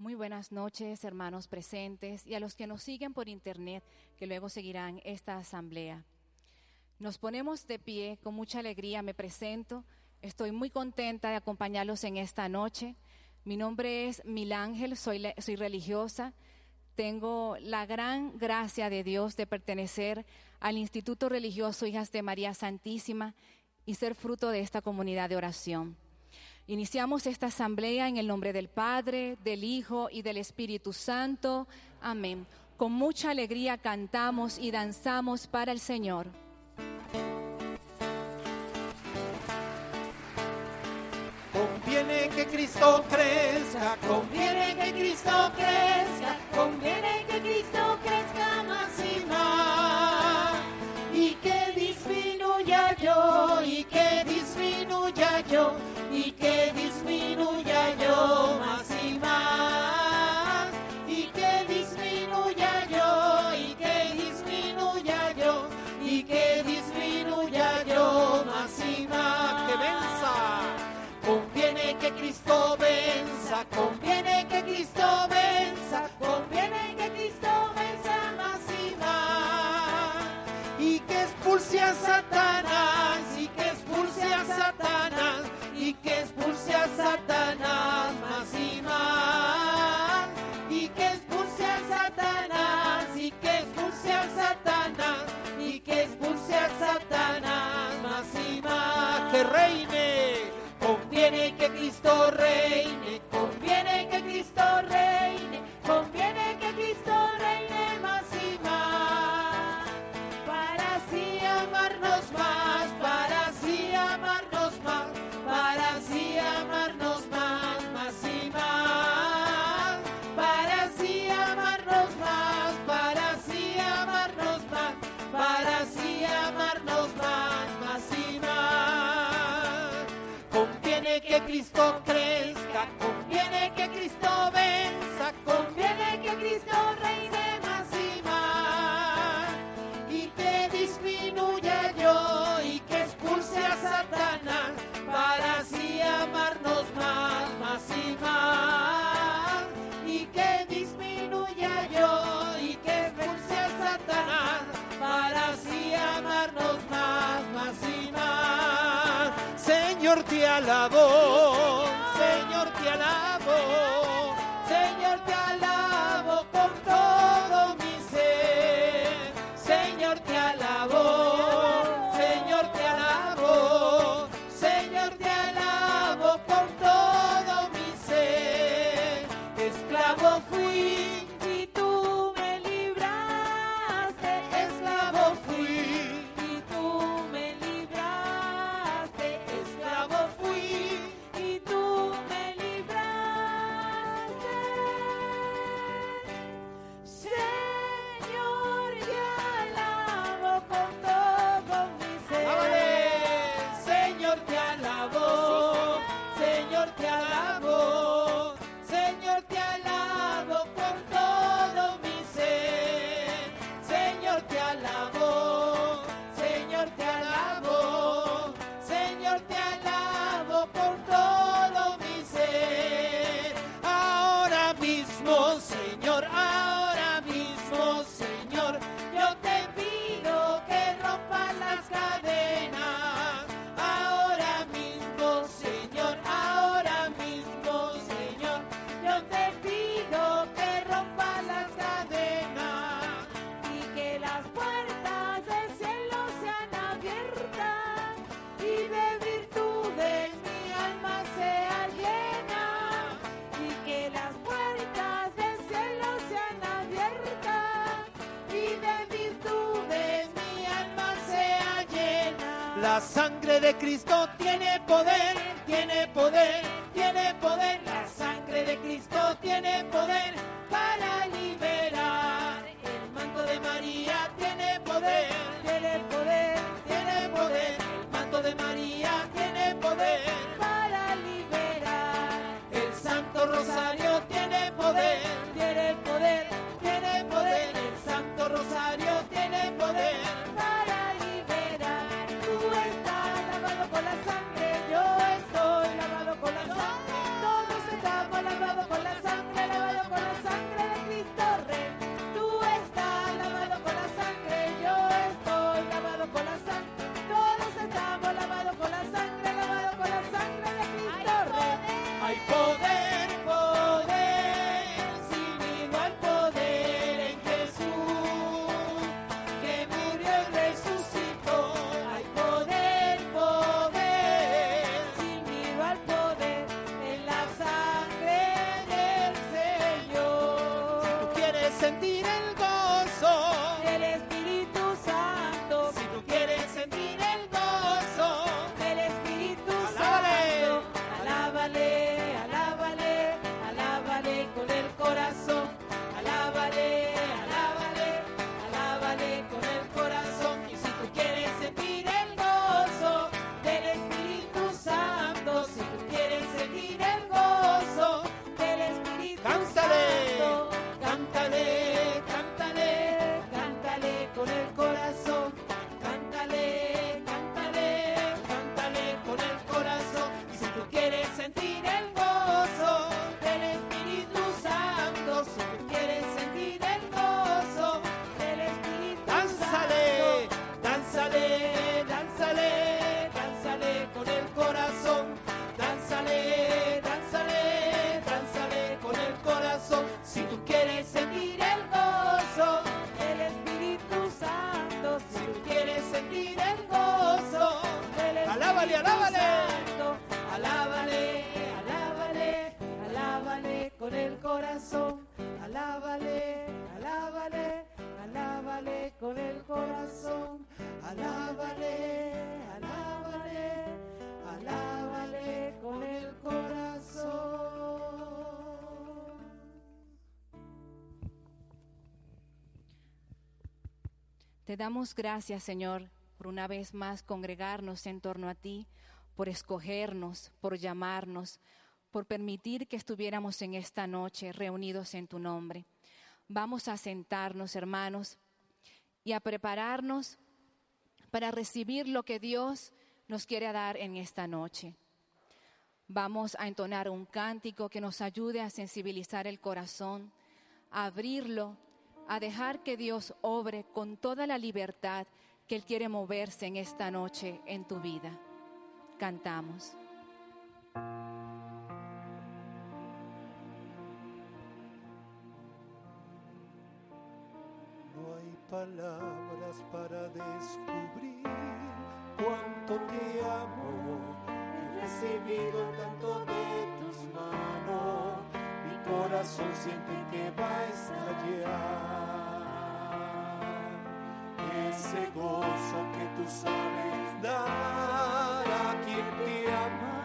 Muy buenas noches, hermanos presentes y a los que nos siguen por internet, que luego seguirán esta asamblea. Nos ponemos de pie, con mucha alegría me presento. Estoy muy contenta de acompañarlos en esta noche. Mi nombre es Milángel, soy, soy religiosa. Tengo la gran gracia de Dios de pertenecer al Instituto Religioso Hijas de María Santísima y ser fruto de esta comunidad de oración. Iniciamos esta asamblea en el nombre del Padre, del Hijo y del Espíritu Santo. Amén. Con mucha alegría cantamos y danzamos para el Señor. Conviene que Cristo crezca, conviene que Cristo crezca, conviene que Cristo crezca más y más. Y que disminuya yo, y que disminuya yo disminuya yo más y más, y que disminuya yo, y que disminuya yo, y que disminuya yo más y más. Que venza, conviene que Cristo venza, conviene que Cristo venza, conviene que Cristo venza más y más, y que expulse a Satanás. que reine, conviene que Cristo reine, conviene que Cristo reine. Cristo conviene que Cristo venza, Señor, te alabo, Señor, te alabo. de Cristo tiene poder. Te damos gracias, Señor, por una vez más congregarnos en torno a ti, por escogernos, por llamarnos, por permitir que estuviéramos en esta noche reunidos en tu nombre. Vamos a sentarnos, hermanos, y a prepararnos para recibir lo que Dios nos quiere dar en esta noche. Vamos a entonar un cántico que nos ayude a sensibilizar el corazón, a abrirlo, a dejar que Dios obre con toda la libertad que Él quiere moverse en esta noche en tu vida. Cantamos. No hay palabras para descubrir cuánto te amo. He recibido tanto de tus manos, corazón siente que va a estallar. Ese gozo que tú sabes dar a quien te ama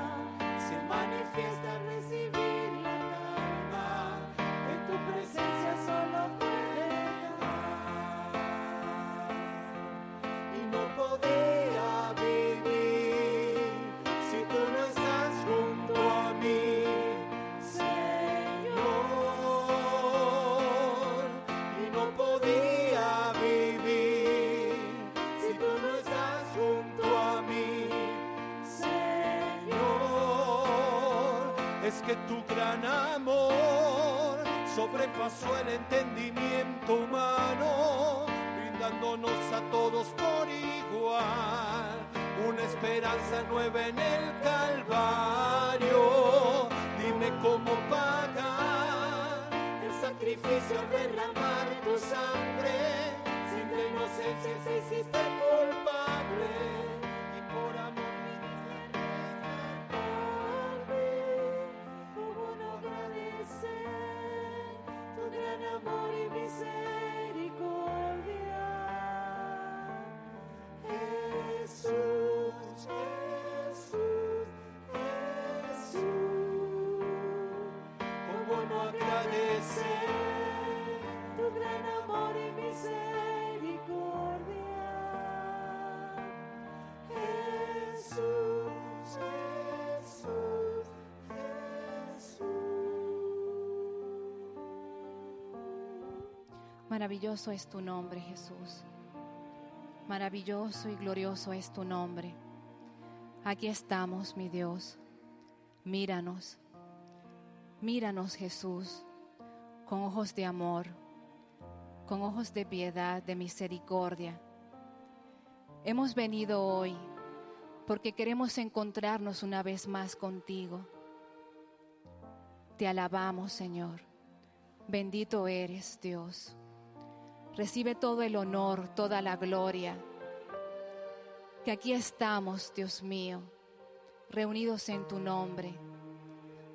se manifiesta sobrepasó el entendimiento humano, brindándonos a todos por igual una esperanza nueva en el Calvario. Dime cómo pagar el sacrificio al derramar tu sangre, sin tu inocencia hiciste Maravilloso es tu nombre, Jesús. Maravilloso y glorioso es tu nombre. Aquí estamos, mi Dios. Míranos. Míranos, Jesús, con ojos de amor, con ojos de piedad, de misericordia. Hemos venido hoy porque queremos encontrarnos una vez más contigo. Te alabamos, Señor. Bendito eres, Dios. Recibe todo el honor, toda la gloria. Que aquí estamos, Dios mío, reunidos en tu nombre.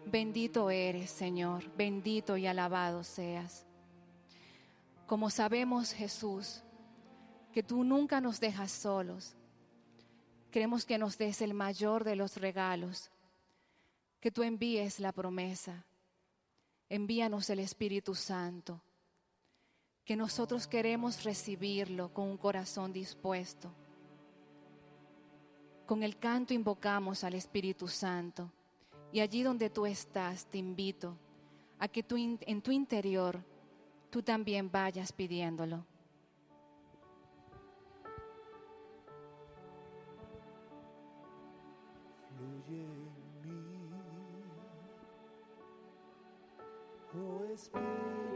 Bendito eres, Señor, bendito y alabado seas. Como sabemos, Jesús, que tú nunca nos dejas solos, queremos que nos des el mayor de los regalos, que tú envíes la promesa, envíanos el Espíritu Santo, que nosotros queremos recibirlo con un corazón dispuesto. Con el canto invocamos al Espíritu Santo y allí donde tú estás te invito a que tú en tu interior tú también vayas pidiéndolo. Fluye en mí, oh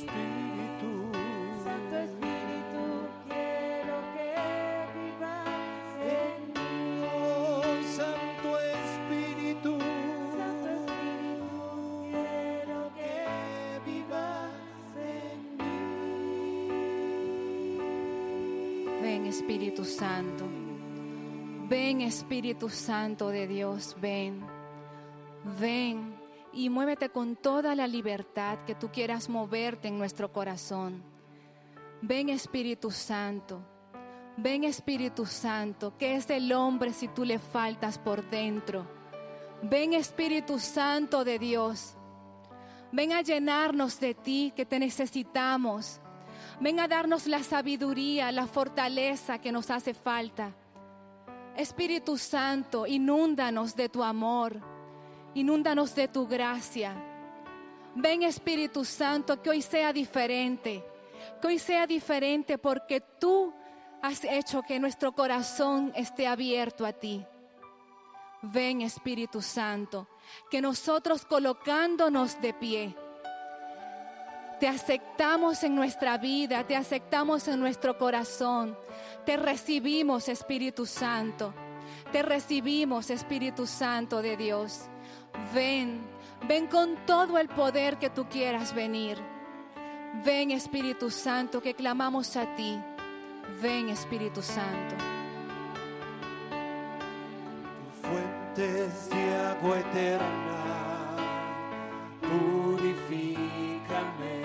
Espíritu, Santo Espíritu, quiero que vivas en mí. oh Santo Espíritu, Santo Espíritu, quiero que vivas en mí. Ven Espíritu Santo. Ven Espíritu Santo de Dios, ven. Ven y muévete con toda la libertad que tú quieras moverte en nuestro corazón. Ven Espíritu Santo. Ven Espíritu Santo, que es del hombre si tú le faltas por dentro. Ven Espíritu Santo de Dios. Ven a llenarnos de ti que te necesitamos. Ven a darnos la sabiduría, la fortaleza que nos hace falta. Espíritu Santo, inúndanos de tu amor, inúndanos de tu gracia. Ven Espíritu Santo, que hoy sea diferente, que hoy sea diferente porque tú has hecho que nuestro corazón esté abierto a ti. Ven Espíritu Santo, que nosotros colocándonos de pie, te aceptamos en nuestra vida, te aceptamos en nuestro corazón, te recibimos Espíritu Santo, te recibimos Espíritu Santo de Dios. Ven, ven con todo el poder que tú quieras venir. Ven Espíritu Santo, que clamamos a ti. Ven Espíritu Santo. fuentes de agua eterna, purifícame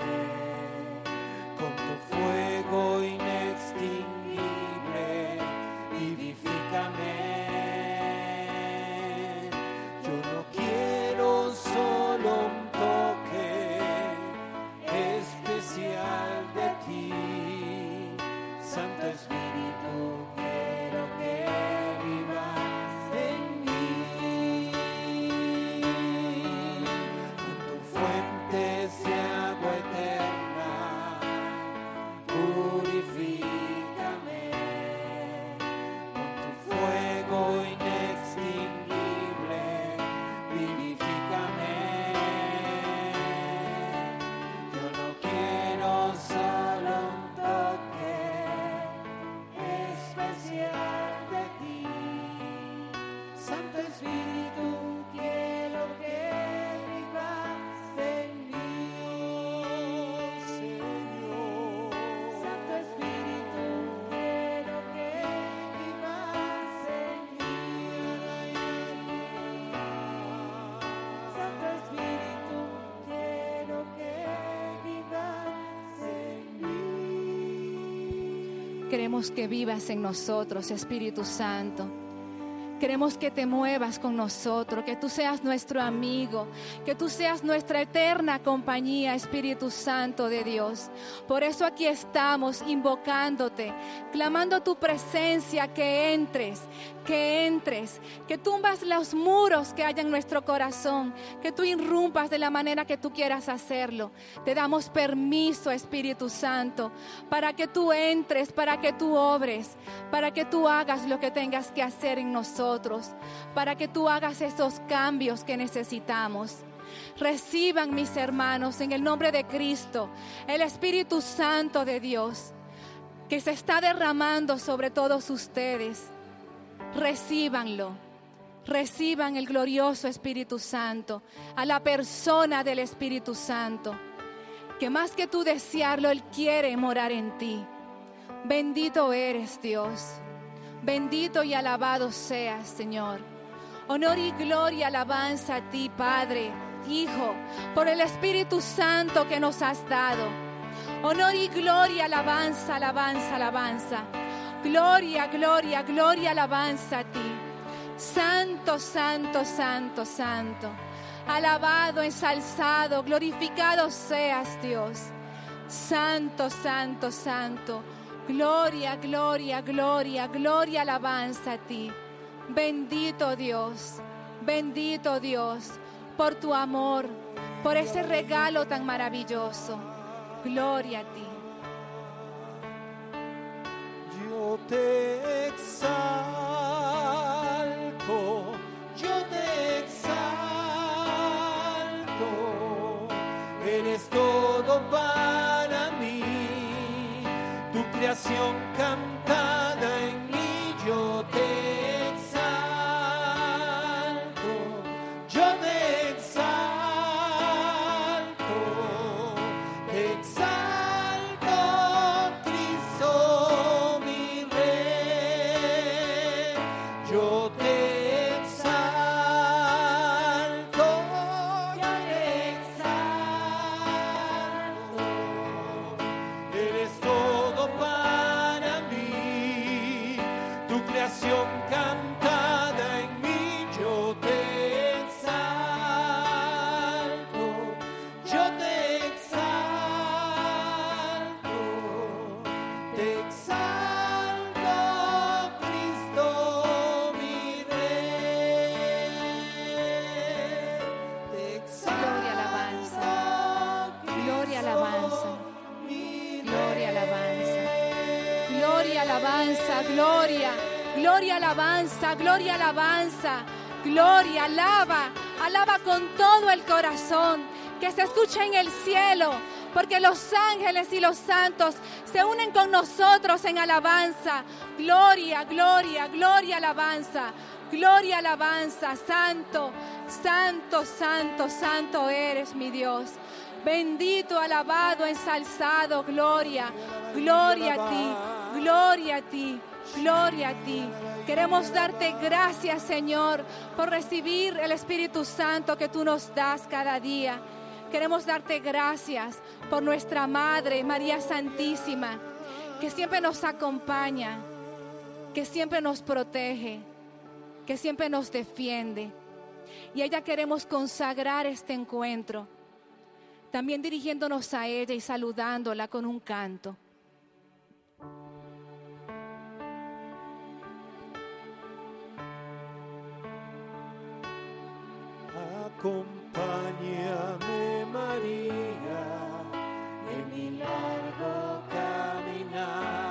Queremos que vivas en nosotros, Espíritu Santo. Queremos que te muevas con nosotros, que tú seas nuestro amigo, que tú seas nuestra eterna compañía, Espíritu Santo de Dios. Por eso aquí estamos invocándote, clamando tu presencia, que entres, que entres, que tumbas los muros que hay en nuestro corazón, que tú irrumpas de la manera que tú quieras hacerlo. Te damos permiso, Espíritu Santo, para que tú entres, para que tú obres, para que tú hagas lo que tengas que hacer en nosotros, para que tú hagas esos cambios que necesitamos. Reciban mis hermanos en el nombre de Cristo, el Espíritu Santo de Dios, que se está derramando sobre todos ustedes recíbanlo. Reciban el glorioso Espíritu Santo, a la persona del Espíritu Santo, que más que tú desearlo, Él quiere morar en ti. Bendito eres Dios, bendito y alabado seas Señor. Honor y gloria, alabanza a ti, Padre, Hijo, por el Espíritu Santo que nos has dado. Honor y gloria, alabanza, alabanza, alabanza. Gloria, gloria, gloria, alabanza a ti. Santo, santo, santo, santo. Alabado, ensalzado, glorificado seas Dios. Santo, santo, santo. Gloria, gloria, gloria, gloria, alabanza a ti. Bendito Dios, bendito Dios, por tu amor, por ese regalo tan maravilloso. Gloria a ti. Yo te exalto, yo te exalto, eres todo para mí, tu creación cantada en mí, yo te gloria. Gloria, alabanza, gloria, alabanza. Gloria, alaba, alaba con todo el corazón. Que se escuche en el cielo. Porque los ángeles y los santos se unen con nosotros en alabanza. Gloria, gloria, gloria, alabanza. Gloria, alabanza. Santo, santo, santo, santo eres mi Dios. Bendito, alabado, ensalzado, gloria, gloria a ti, gloria a ti, gloria a ti. Queremos darte gracias, Señor, por recibir el Espíritu Santo que tú nos das cada día. Queremos darte gracias por nuestra Madre, María Santísima, que siempre nos acompaña, que siempre nos protege, que siempre nos defiende. Y a ella queremos consagrar este encuentro también dirigiéndonos a ella y saludándola con un canto. Acompáñame María en mi largo caminar.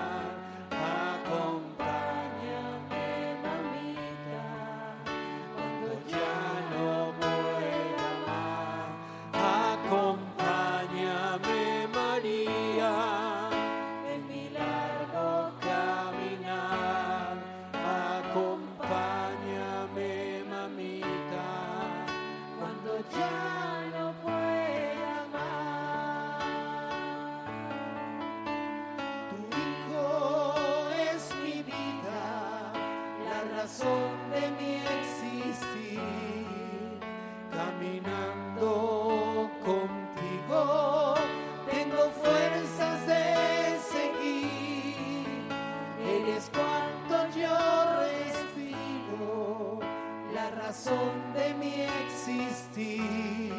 razón de mi existir.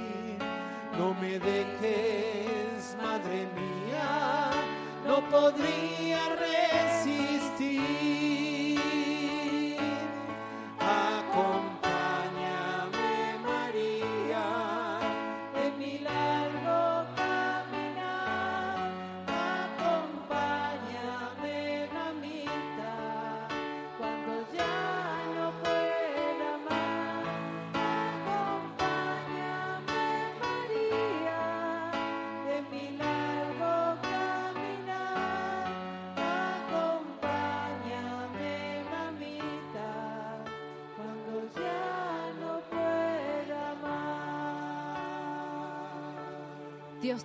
No me dejes, madre mía, no podría resistir.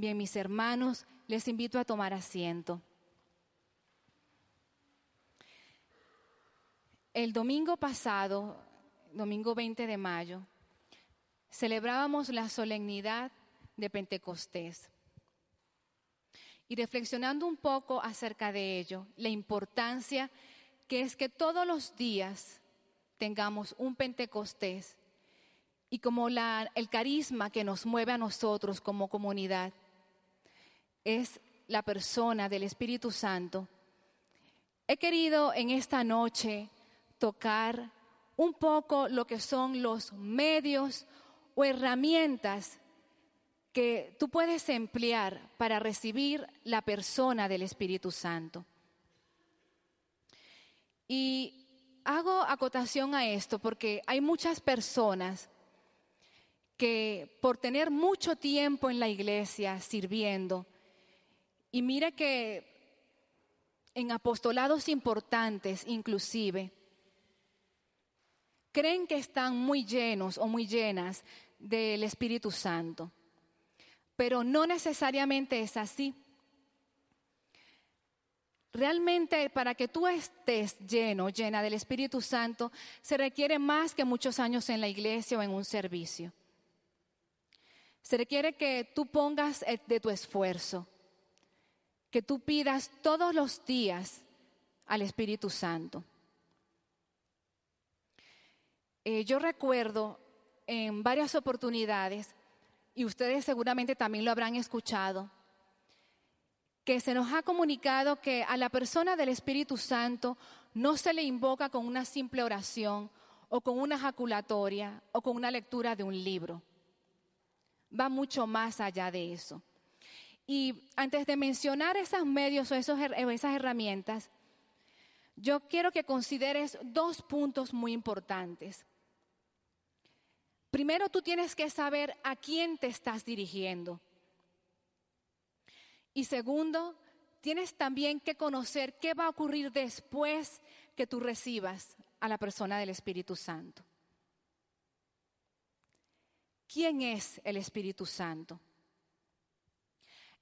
Bien, mis hermanos, les invito a tomar asiento. El domingo pasado, domingo 20 de mayo, celebrábamos la solemnidad de Pentecostés. Y reflexionando un poco acerca de ello, la importancia que es que todos los días tengamos un Pentecostés y como el carisma que nos mueve a nosotros como comunidad es la persona del Espíritu Santo. He querido en esta noche tocar un poco lo que son los medios o herramientas que tú puedes emplear para recibir la persona del Espíritu Santo. Y hago acotación a esto porque hay muchas personas que por tener mucho tiempo en la iglesia sirviendo, y mire que en apostolados importantes inclusive, creen que están muy llenos o muy llenas del Espíritu Santo, pero no necesariamente es así. Realmente para que tú estés lleno, llena del Espíritu Santo, se requiere más que muchos años en la iglesia o en un servicio. Se requiere que tú pongas eh, de tu esfuerzo, que tú pidas todos los días al Espíritu Santo. Eh, yo recuerdo en varias oportunidades, y ustedes seguramente también lo habrán escuchado, que se nos ha comunicado que a la persona del Espíritu Santo no se le invoca con una simple oración o con una jaculatoria o con una lectura de un libro. Va mucho más allá de eso. Y antes de mencionar esos medios o esas herramientas, yo quiero que consideres dos puntos muy importantes. Primero, tú tienes que saber a quién te estás dirigiendo. Y segundo, tienes también que conocer qué va a ocurrir después que tú recibas a la persona del Espíritu Santo. ¿Quién es el Espíritu Santo?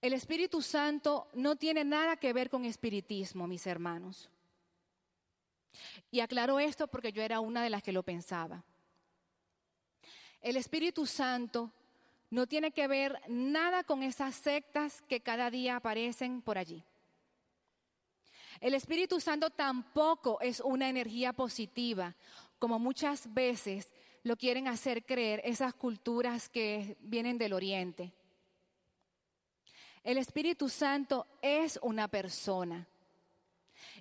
El Espíritu Santo no tiene nada que ver con espiritismo, mis hermanos. Y aclaro esto porque yo era una de las que lo pensaba. El Espíritu Santo no tiene que ver nada con esas sectas que cada día aparecen por allí. El Espíritu Santo tampoco es una energía positiva, como muchas veces lo quieren hacer creer esas culturas que vienen del Oriente. El Espíritu Santo es una persona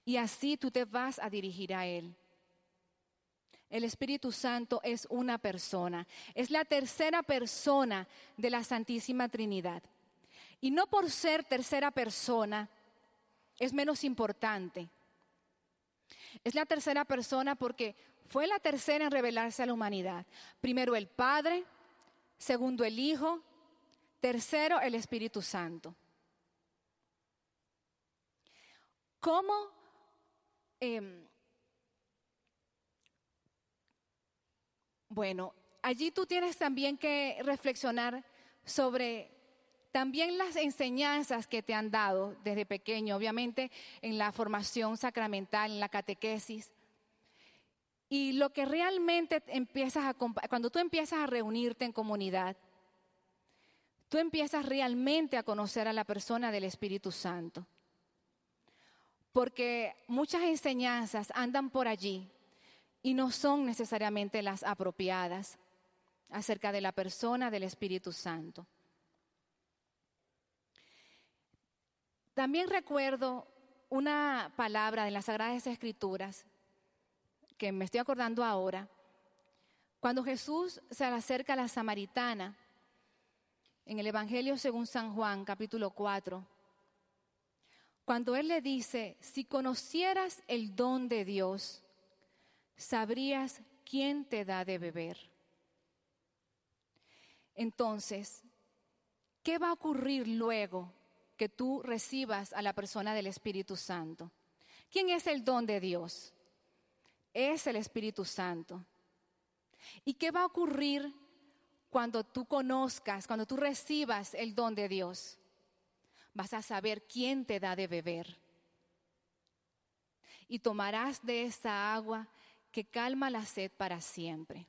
y así tú te vas a dirigir a Él. El Espíritu Santo es una persona, es la tercera persona de la Santísima Trinidad. Y no por ser tercera persona es menos importante. Es la tercera persona porque fue la tercera en revelarse a la humanidad. Primero el Padre, segundo el Hijo, tercero el Espíritu Santo. ¿Cómo eh, bueno, allí tú tienes también que reflexionar sobre También las enseñanzas que te han dado desde pequeño, obviamente en la formación sacramental, en la catequesis. Y lo que realmente empiezas a, cuando tú empiezas a reunirte en comunidad, tú empiezas realmente a conocer a la persona del Espíritu Santo. Porque muchas enseñanzas andan por allí y no son necesariamente las apropiadas acerca de la persona del Espíritu Santo. También recuerdo una palabra de las Sagradas Escrituras que me estoy acordando ahora, cuando Jesús se acerca a la samaritana en el Evangelio según San Juan, capítulo 4, cuando Él le dice, si conocieras el don de Dios, sabrías quién te da de beber. Entonces, ¿qué va a ocurrir luego que tú recibas a la persona del Espíritu Santo? ¿Quién es el don de Dios? Es el Espíritu Santo. ¿Y qué va a ocurrir cuando tú conozcas, cuando tú recibas el don de Dios? Vas a saber quién te da de beber. Y tomarás de esa agua que calma la sed para siempre.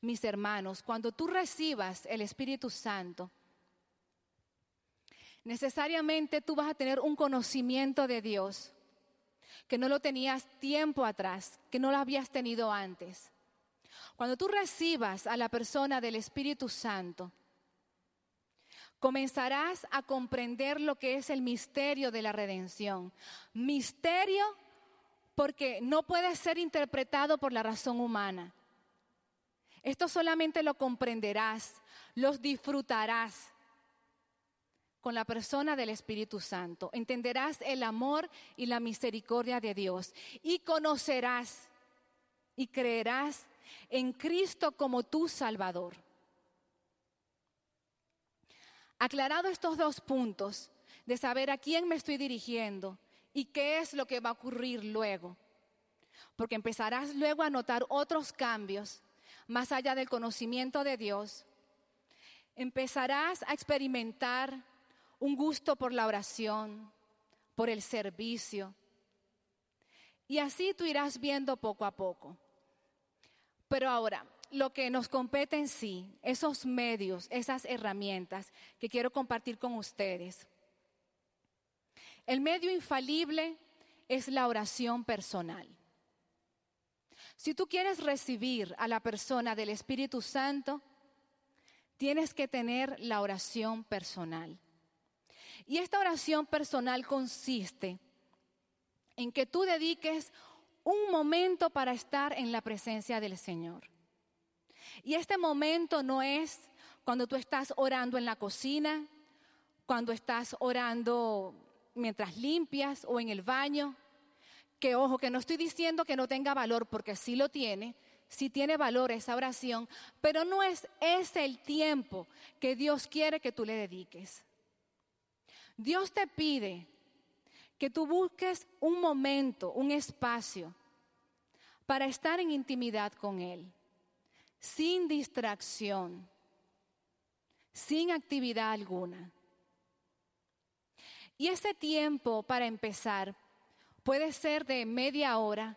Mis hermanos, cuando tú recibas el Espíritu Santo, necesariamente tú vas a tener un conocimiento de Dios que no lo tenías tiempo atrás, que no lo habías tenido antes. Cuando tú recibas a la persona del Espíritu Santo, comenzarás a comprender lo que es el misterio de la redención. Misterio porque no puede ser interpretado por la razón humana. Esto solamente lo comprenderás, los disfrutarás con la persona del Espíritu Santo. Entenderás el amor y la misericordia de Dios y conocerás y creerás en Cristo como tu Salvador. Aclarado estos dos puntos de saber a quién me estoy dirigiendo y qué es lo que va a ocurrir luego, porque empezarás luego a notar otros cambios más allá del conocimiento de Dios, empezarás a experimentar un gusto por la oración, por el servicio, y así tú irás viendo poco a poco. Pero ahora, lo que nos compete en sí, esos medios, esas herramientas que quiero compartir con ustedes. El medio infalible es la oración personal. Si tú quieres recibir a la persona del Espíritu Santo, tienes que tener la oración personal. Y esta oración personal consiste en que tú dediques un momento para estar en la presencia del Señor. Y este momento no es cuando tú estás orando en la cocina, cuando estás orando mientras limpias o en el baño. Que ojo, que no estoy diciendo que no tenga valor, porque sí lo tiene, sí tiene valor esa oración, pero no es ese el tiempo que Dios quiere que tú le dediques. Dios te pide que tú busques un momento, un espacio para estar en intimidad con Él, sin distracción, sin actividad alguna. Y ese tiempo para empezar puede ser de media hora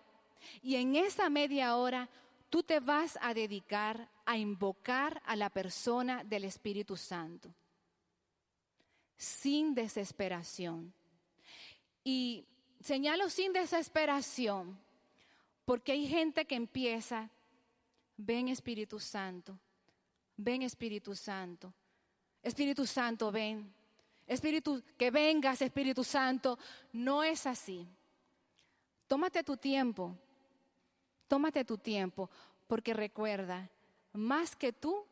y en esa media hora tú te vas a dedicar a invocar a la persona del Espíritu Santo, sin desesperación. Y señalo sin desesperación, porque hay gente que empieza, ven Espíritu Santo, ven Espíritu Santo, Espíritu Santo, ven. Espíritu, que vengas, Espíritu Santo. No es así. Tómate tu tiempo, tómate tu tiempo, porque recuerda, más que tú,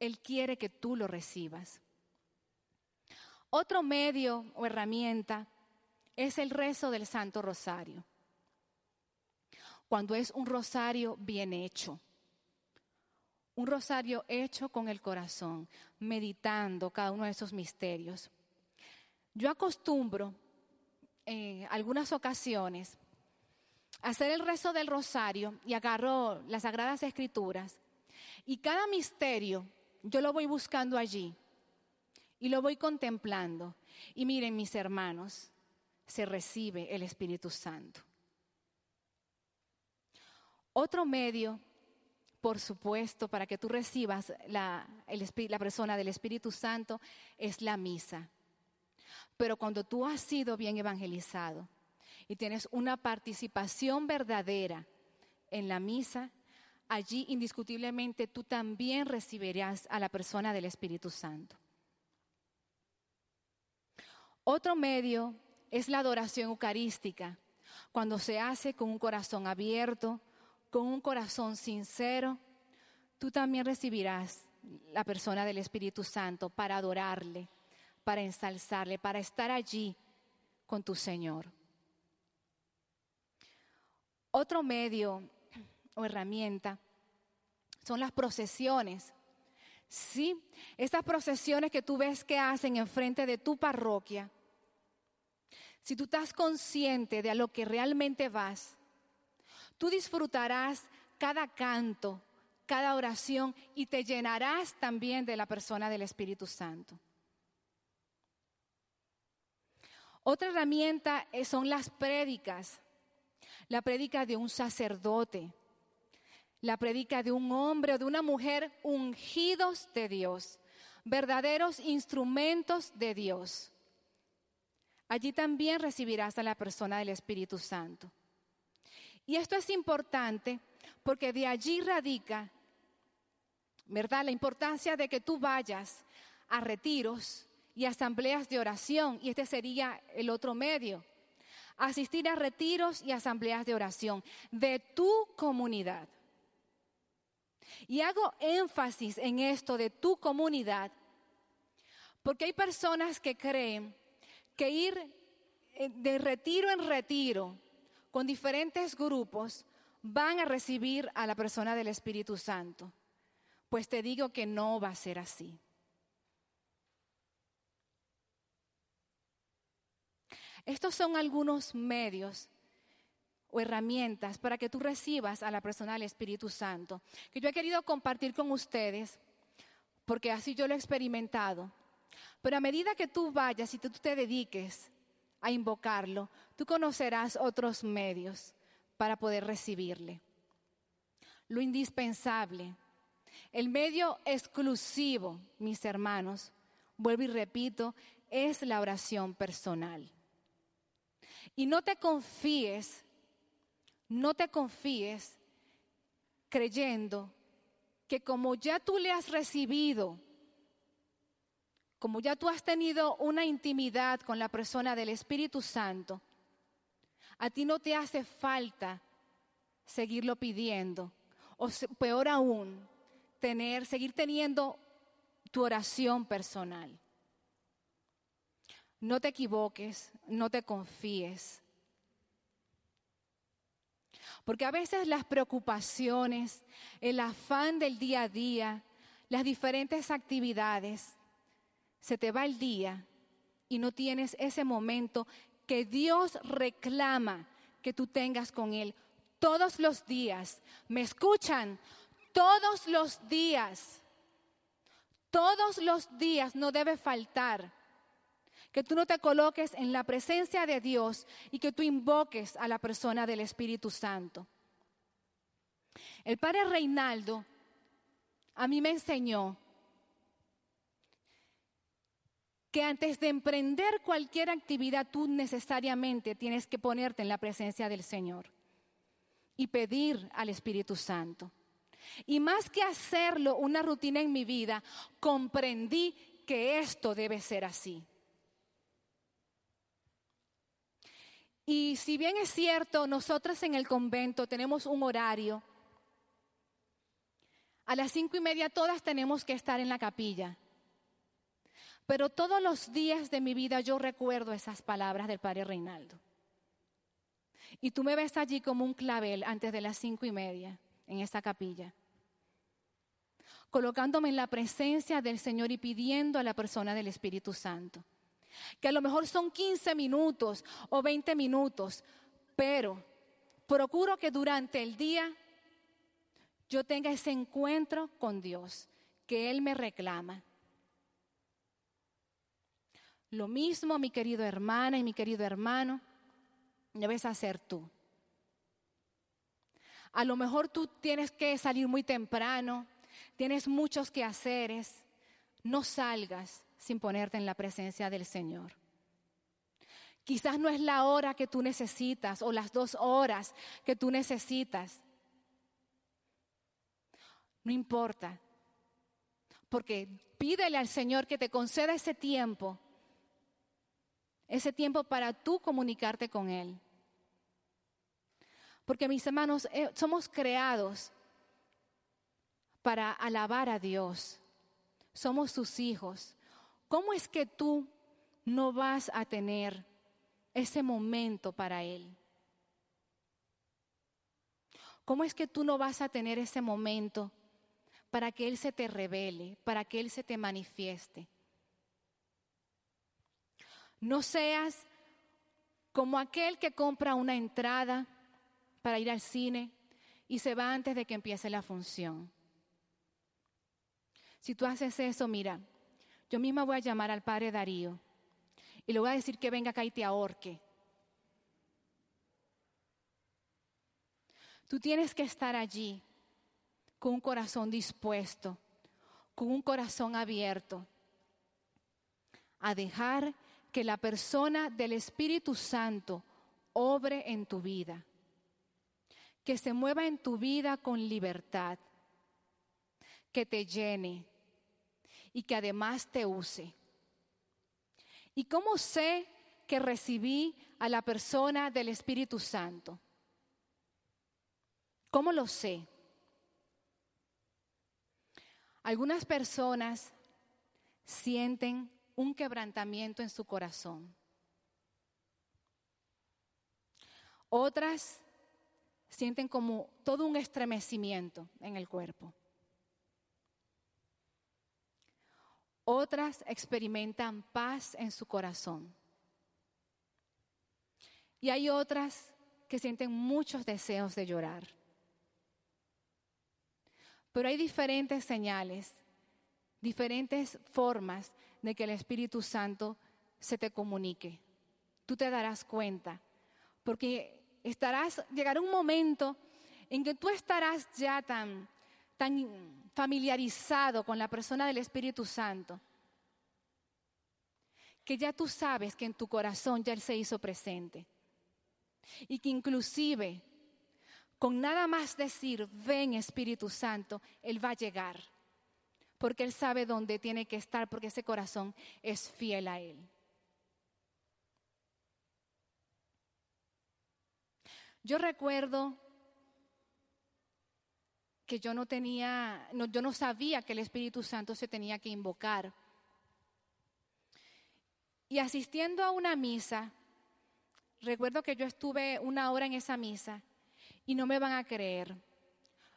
Él quiere que tú lo recibas. Otro medio o herramienta es el rezo del Santo Rosario. Cuando es un rosario bien hecho. Un rosario hecho con el corazón, meditando cada uno de esos misterios. Yo acostumbro en algunas ocasiones hacer el rezo del rosario y agarro las sagradas escrituras y cada misterio yo lo voy buscando allí y lo voy contemplando. Y miren, mis hermanos, se recibe el Espíritu Santo. Otro medio, por supuesto, para que tú recibas la, persona del Espíritu Santo es la misa. Pero cuando tú has sido bien evangelizado y tienes una participación verdadera en la misa, allí indiscutiblemente tú también recibirás a la persona del Espíritu Santo. Otro medio es la adoración eucarística, cuando se hace con un corazón abierto, con un corazón sincero, tú también recibirás la persona del Espíritu Santo para adorarle, para ensalzarle, para estar allí con tu Señor. Otro medio o herramienta son las procesiones. Sí, estas procesiones que tú ves que hacen enfrente de tu parroquia, si tú estás consciente de a lo que realmente vas, tú disfrutarás cada canto, cada oración y te llenarás también de la persona del Espíritu Santo. Otra herramienta son las prédicas. La prédica de un sacerdote, la prédica de un hombre o de una mujer ungidos de Dios, verdaderos instrumentos de Dios. Allí también recibirás a la persona del Espíritu Santo. Y esto es importante porque de allí radica, ¿verdad? La importancia de que tú vayas a retiros y asambleas de oración, y este sería el otro medio. Asistir a retiros y asambleas de oración de tu comunidad. Y hago énfasis en esto de tu comunidad, porque hay personas que creen que ir eh, de retiro en retiro con diferentes grupos van a recibir a la persona del Espíritu Santo. Pues te digo que no va a ser así. Estos son algunos medios o herramientas para que tú recibas a la persona del Espíritu Santo, que yo he querido compartir con ustedes, porque así yo lo he experimentado. Pero a medida que tú vayas y tú te dediques a invocarlo, tú conocerás otros medios para poder recibirle. Lo indispensable, el medio exclusivo, mis hermanos, vuelvo y repito, es la oración personal. Y no te confíes no te confíes creyendo que como ya tú le has recibido, como ya tú has tenido una intimidad con la persona del Espíritu Santo, a ti no te hace falta seguirlo pidiendo. O peor aún, tener, seguir teniendo tu oración personal. No te equivoques, no te confíes. Porque a veces las preocupaciones, el afán del día a día, las diferentes actividades, se te va el día y no tienes ese momento que Dios reclama que tú tengas con Él todos los días. ¿Me escuchan? Todos los días. Todos los días no debe faltar que tú no te coloques en la presencia de Dios y que tú invoques a la persona del Espíritu Santo. El padre Reinaldo a mí me enseñó que antes de emprender cualquier actividad tú necesariamente tienes que ponerte en la presencia del Señor y pedir al Espíritu Santo. Y más que hacerlo una rutina en mi vida, comprendí que esto debe ser así. Y si bien es cierto, nosotras en el convento tenemos un horario, a las cinco y media todas tenemos que estar en la capilla. Pero todos los días de mi vida yo recuerdo esas palabras del Padre Reinaldo. Y tú me ves allí como un clavel antes de las cinco y media en esa capilla, colocándome en la presencia del Señor y pidiendo a la persona del Espíritu Santo que a lo mejor son 15 minutos o 20 minutos, pero procuro que durante el día yo tenga ese encuentro con Dios que Él me reclama. Lo mismo, mi querido hermana y mi querido hermano, debes hacer tú. A lo mejor tú tienes que salir muy temprano, tienes muchos quehaceres. No salgas sin ponerte en la presencia del Señor. Quizás no es la hora que tú necesitas o las dos horas que tú necesitas. No importa, porque pídele al Señor que te conceda ese tiempo, ese tiempo para tú comunicarte con Él. Porque mis hermanos, eh, somos creados para alabar a Dios. Somos sus hijos. ¿Cómo es que tú no vas a tener ese momento para Él? ¿Cómo es que tú no vas a tener ese momento para que Él se te revele, para que Él se te manifieste? No seas como aquel que compra una entrada para ir al cine y se va antes de que empiece la función. Si tú haces eso, mira, yo misma voy a llamar al padre Darío y le voy a decir que venga acá y te ahorque. Tú tienes que estar allí con un corazón dispuesto, con un corazón abierto, a dejar que la persona del Espíritu Santo obre en tu vida que se mueva en tu vida con libertad, que te llene y que además te use. ¿Y cómo sé que recibí a la persona del Espíritu Santo? ¿Cómo lo sé? Algunas personas sienten un quebrantamiento en su corazón. Otras sienten como todo un estremecimiento en el cuerpo. Otras experimentan paz en su corazón. Y hay otras que sienten muchos deseos de llorar. Pero hay diferentes señales, diferentes formas de que el Espíritu Santo se te comunique. Tú te darás cuenta, porque estarás, llegará un momento en que tú estarás ya tan, tan familiarizado con la persona del Espíritu Santo, que ya tú sabes que en tu corazón ya Él se hizo presente. Y que inclusive, con nada más decir, ven Espíritu Santo, Él va a llegar. Porque Él sabe dónde tiene que estar, porque ese corazón es fiel a Él. Yo recuerdo que yo no tenía, yo no sabía que el Espíritu Santo se tenía que invocar. Y asistiendo a una misa, recuerdo que yo estuve una hora en esa misa y no me van a creer.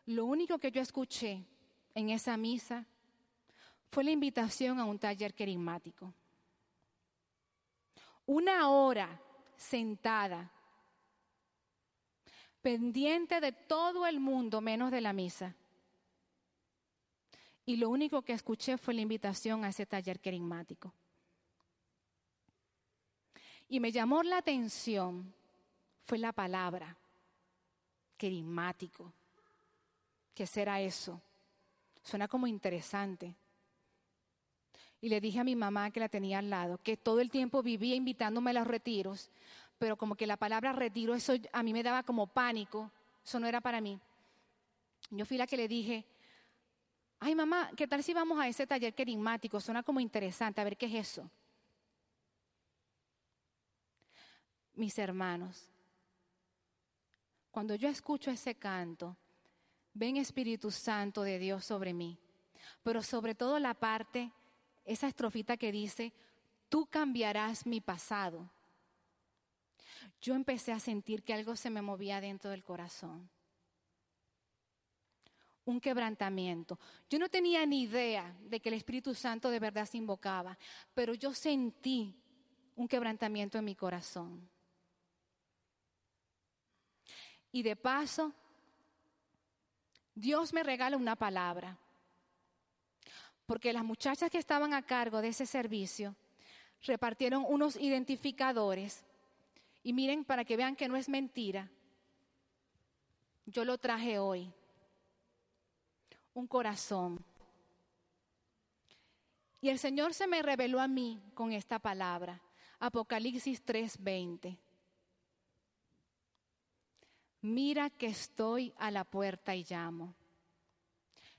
Lo único que yo escuché en esa misa fue la invitación a un taller querigmático. Una hora sentada pendiente de todo el mundo menos de la misa. Y lo único que escuché fue la invitación a ese taller querigmático. Y me llamó la atención, fue la palabra, querigmático. ¿Qué será eso? Suena como interesante. Y le dije a mi mamá que la tenía al lado, que todo el tiempo vivía invitándome a los retiros, pero como que la palabra retiro, eso a mí me daba como pánico, eso no era para mí. Yo fui la que le dije, ay mamá, ¿qué tal si vamos a ese taller querigmático? Suena como interesante, a ver qué es eso. Mis hermanos, cuando yo escucho ese canto, ven Espíritu Santo de Dios sobre mí, pero sobre todo la parte, esa estrofita que dice, tú cambiarás mi pasado yo empecé a sentir que algo se me movía dentro del corazón. Un quebrantamiento. Yo no tenía ni idea de que el Espíritu Santo de verdad se invocaba, pero yo sentí un quebrantamiento en mi corazón. Y de paso, Dios me regala una palabra. Porque las muchachas que estaban a cargo de ese servicio repartieron unos identificadores. Y miren, para que vean que no es mentira, yo lo traje hoy. Un corazón. Y el Señor se me reveló a mí con esta palabra. Apocalipsis 3:20. Mira que estoy a la puerta y llamo.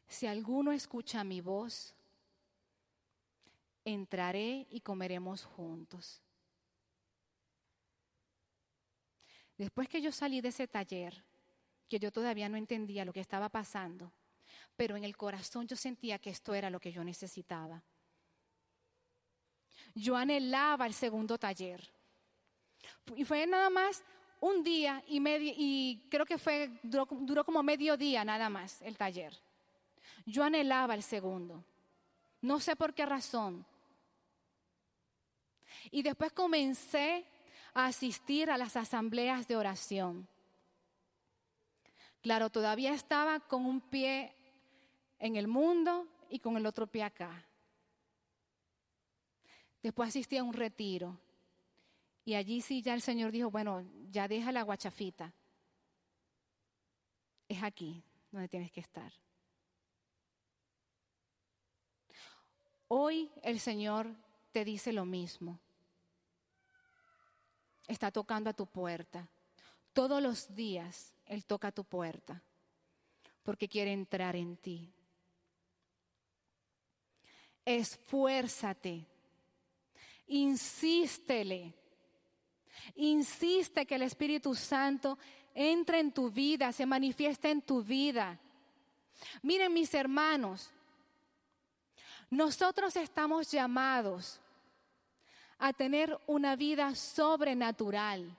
Si alguno escucha mi voz, entraré y comeremos juntos. Después que yo salí de ese taller, que yo todavía no entendía lo que estaba pasando, pero en el corazón yo sentía que esto era lo que yo necesitaba. Yo anhelaba el segundo taller. Y fue nada más un día y medio, y creo que fue, duró, duró como medio día nada más el taller. Yo anhelaba el segundo. No sé por qué razón. Y después comencé a asistir a las asambleas de oración. Claro, todavía estaba con un pie en el mundo y con el otro pie acá. Después asistí a un retiro y allí sí ya el Señor dijo, bueno, ya deja la guachafita. Es aquí donde tienes que estar. Hoy el Señor te dice lo mismo. Está tocando a tu puerta. Todos los días Él toca a tu puerta porque quiere entrar en ti. Esfuérzate. Insístele Insiste que el Espíritu Santo entre en tu vida, se manifieste en tu vida. Miren mis hermanos, nosotros estamos llamados a tener una vida sobrenatural.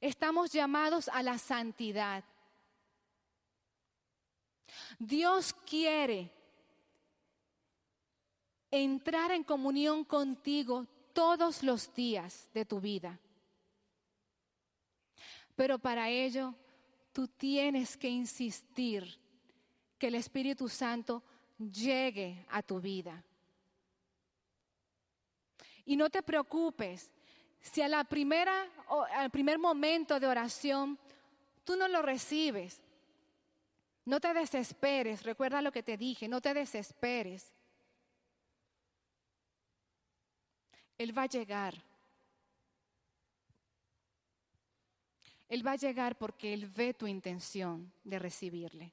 Estamos llamados a la santidad. Dios quiere entrar en comunión contigo todos los días de tu vida. Pero para ello tú tienes que insistir que el Espíritu Santo llegue a tu vida. Y no te preocupes si a la primera al primer momento de oración tú no lo recibes. No te desesperes, recuerda lo que te dije, no te desesperes. Él va a llegar. Él va a llegar porque Él ve tu intención de recibirle.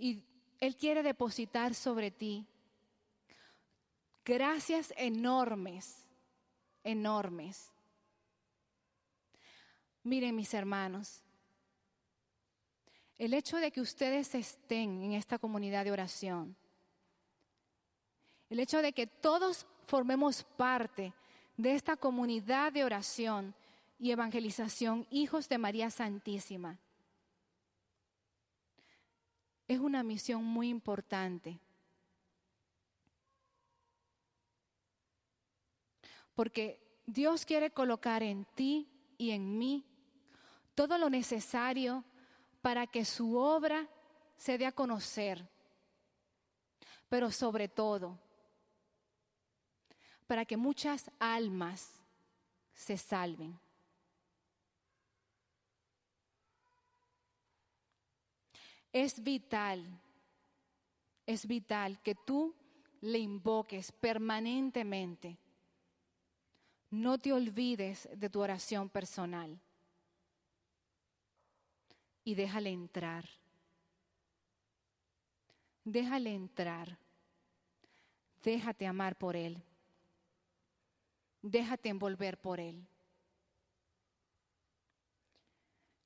Y Él quiere depositar sobre ti gracias enormes, enormes. Miren mis hermanos, el hecho de que ustedes estén en esta comunidad de oración el hecho de que todos formemos parte de esta comunidad de oración y evangelización, hijos de María Santísima, es una misión muy importante. Porque Dios quiere colocar en ti y en mí todo lo necesario para que su obra se dé a conocer. Pero sobre todo, para que muchas almas se salven. Es vital, es vital que tú le invoques permanentemente. No te olvides de tu oración personal y déjale entrar. Déjale entrar. Déjate amar por Él. Déjate envolver por Él.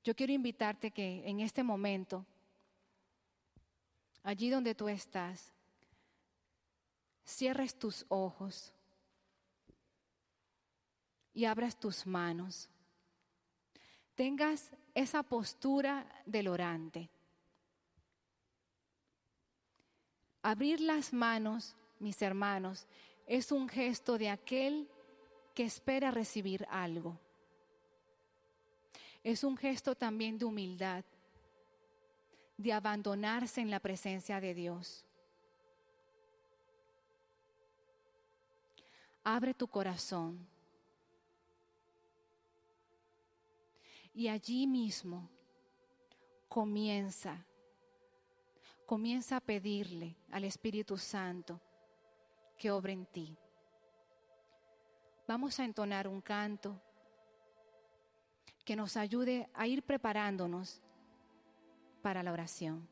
Yo quiero invitarte que en este momento, allí donde tú estás, cierres tus ojos y abras tus manos. Tengas esa postura del orante. Abrir las manos, mis hermanos, es un gesto de aquel que espera recibir algo. Es un gesto también de humildad, de abandonarse en la presencia de Dios. abre tu corazón. Y allí mismo comienza, comienza a pedirle al Espíritu Santo que obre en ti. Vamos a entonar un canto que nos ayude a ir preparándonos para la oración.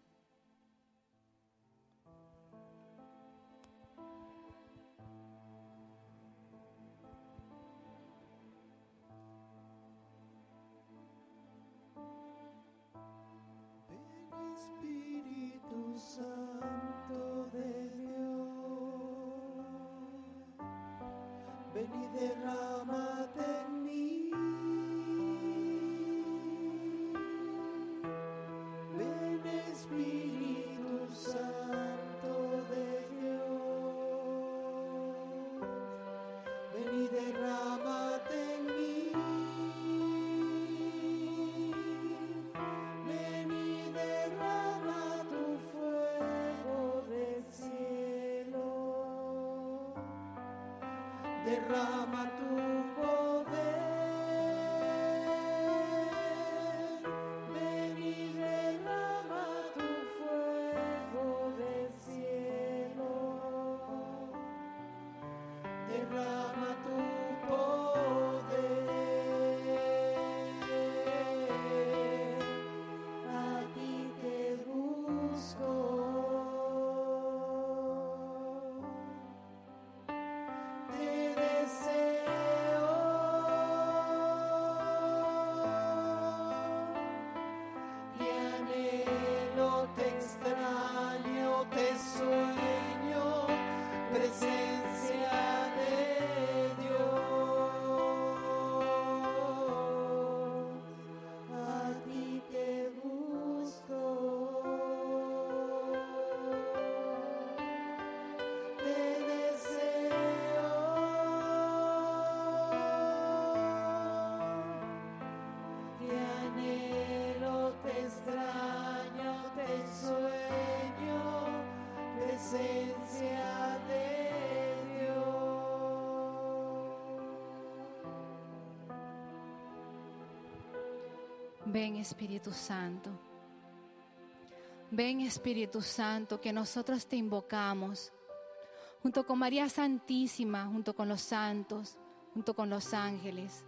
Ven Espíritu Santo. Ven Espíritu Santo, que nosotros te invocamos, junto con María Santísima, junto con los santos, junto con los ángeles.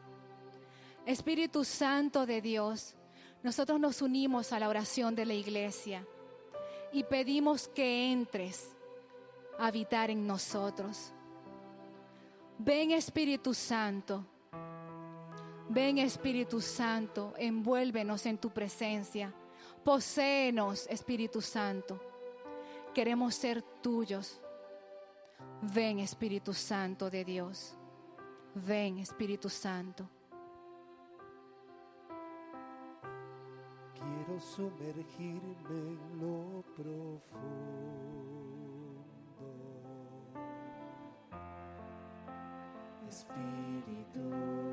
Espíritu Santo de Dios, nosotros nos unimos a la oración de la iglesia y pedimos que entres a habitar en nosotros. Ven Espíritu Santo. Ven Espíritu Santo, envuélvenos en tu presencia. Poséenos, Espíritu Santo. Queremos ser tuyos. Ven Espíritu Santo de Dios. Ven Espíritu Santo. Quiero sumergirme en lo profundo. Espíritu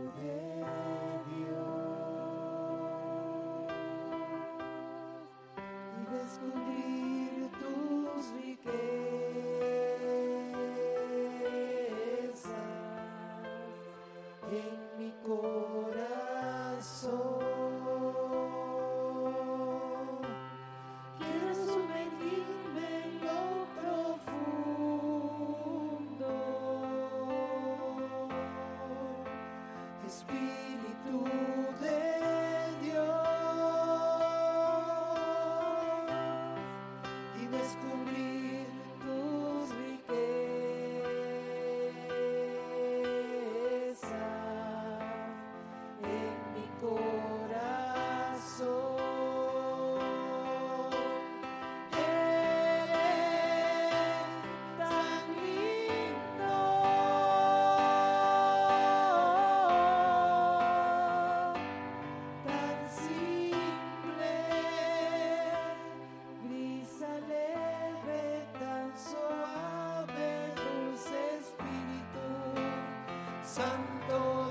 santo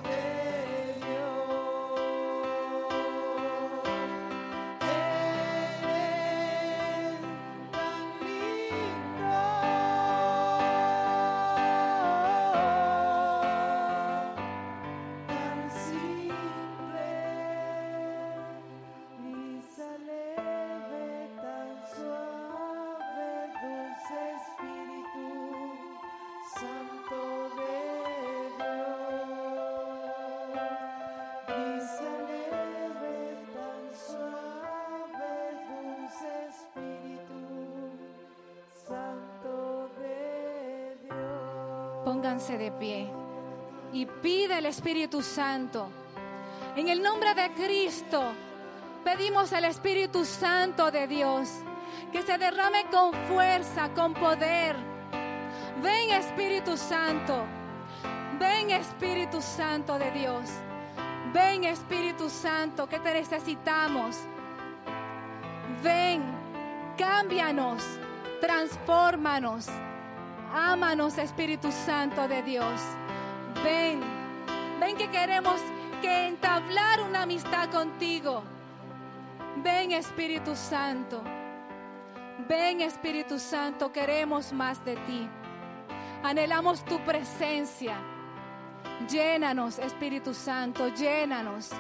Pónganse de pie y pide el Espíritu Santo. En el nombre de Cristo pedimos al Espíritu Santo de Dios que se derrame con fuerza, con poder. Ven Espíritu Santo, ven Espíritu Santo de Dios. Ven Espíritu Santo que te necesitamos. Ven, cámbianos, transfórmanos. Ámanos Espíritu Santo de Dios. Ven, ven que queremos que entablar una amistad contigo. Ven Espíritu Santo. Ven Espíritu Santo, queremos más de ti. Anhelamos tu presencia. Llénanos, Espíritu Santo, llénanos.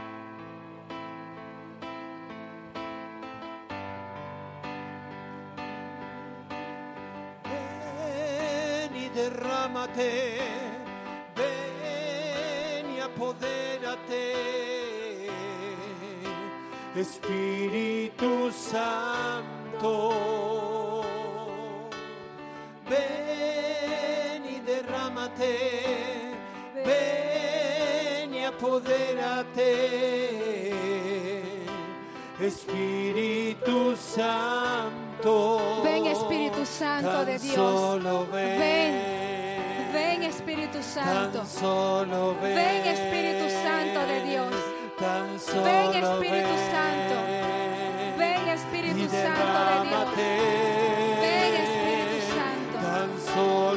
Derrámate, ven y apodérate, Espíritu Santo. Ven y derrámate, ven y apodérate, Espíritu Santo. Ven, Espíritu Santo de Dios. Ven. Espíritu Santo. Tan solo ven. Ven, Espíritu Santo de Dios. Tan solo Ven, Espíritu. Santo. Ven Espíritu Santo de Dios. Ven Espíritu Santo.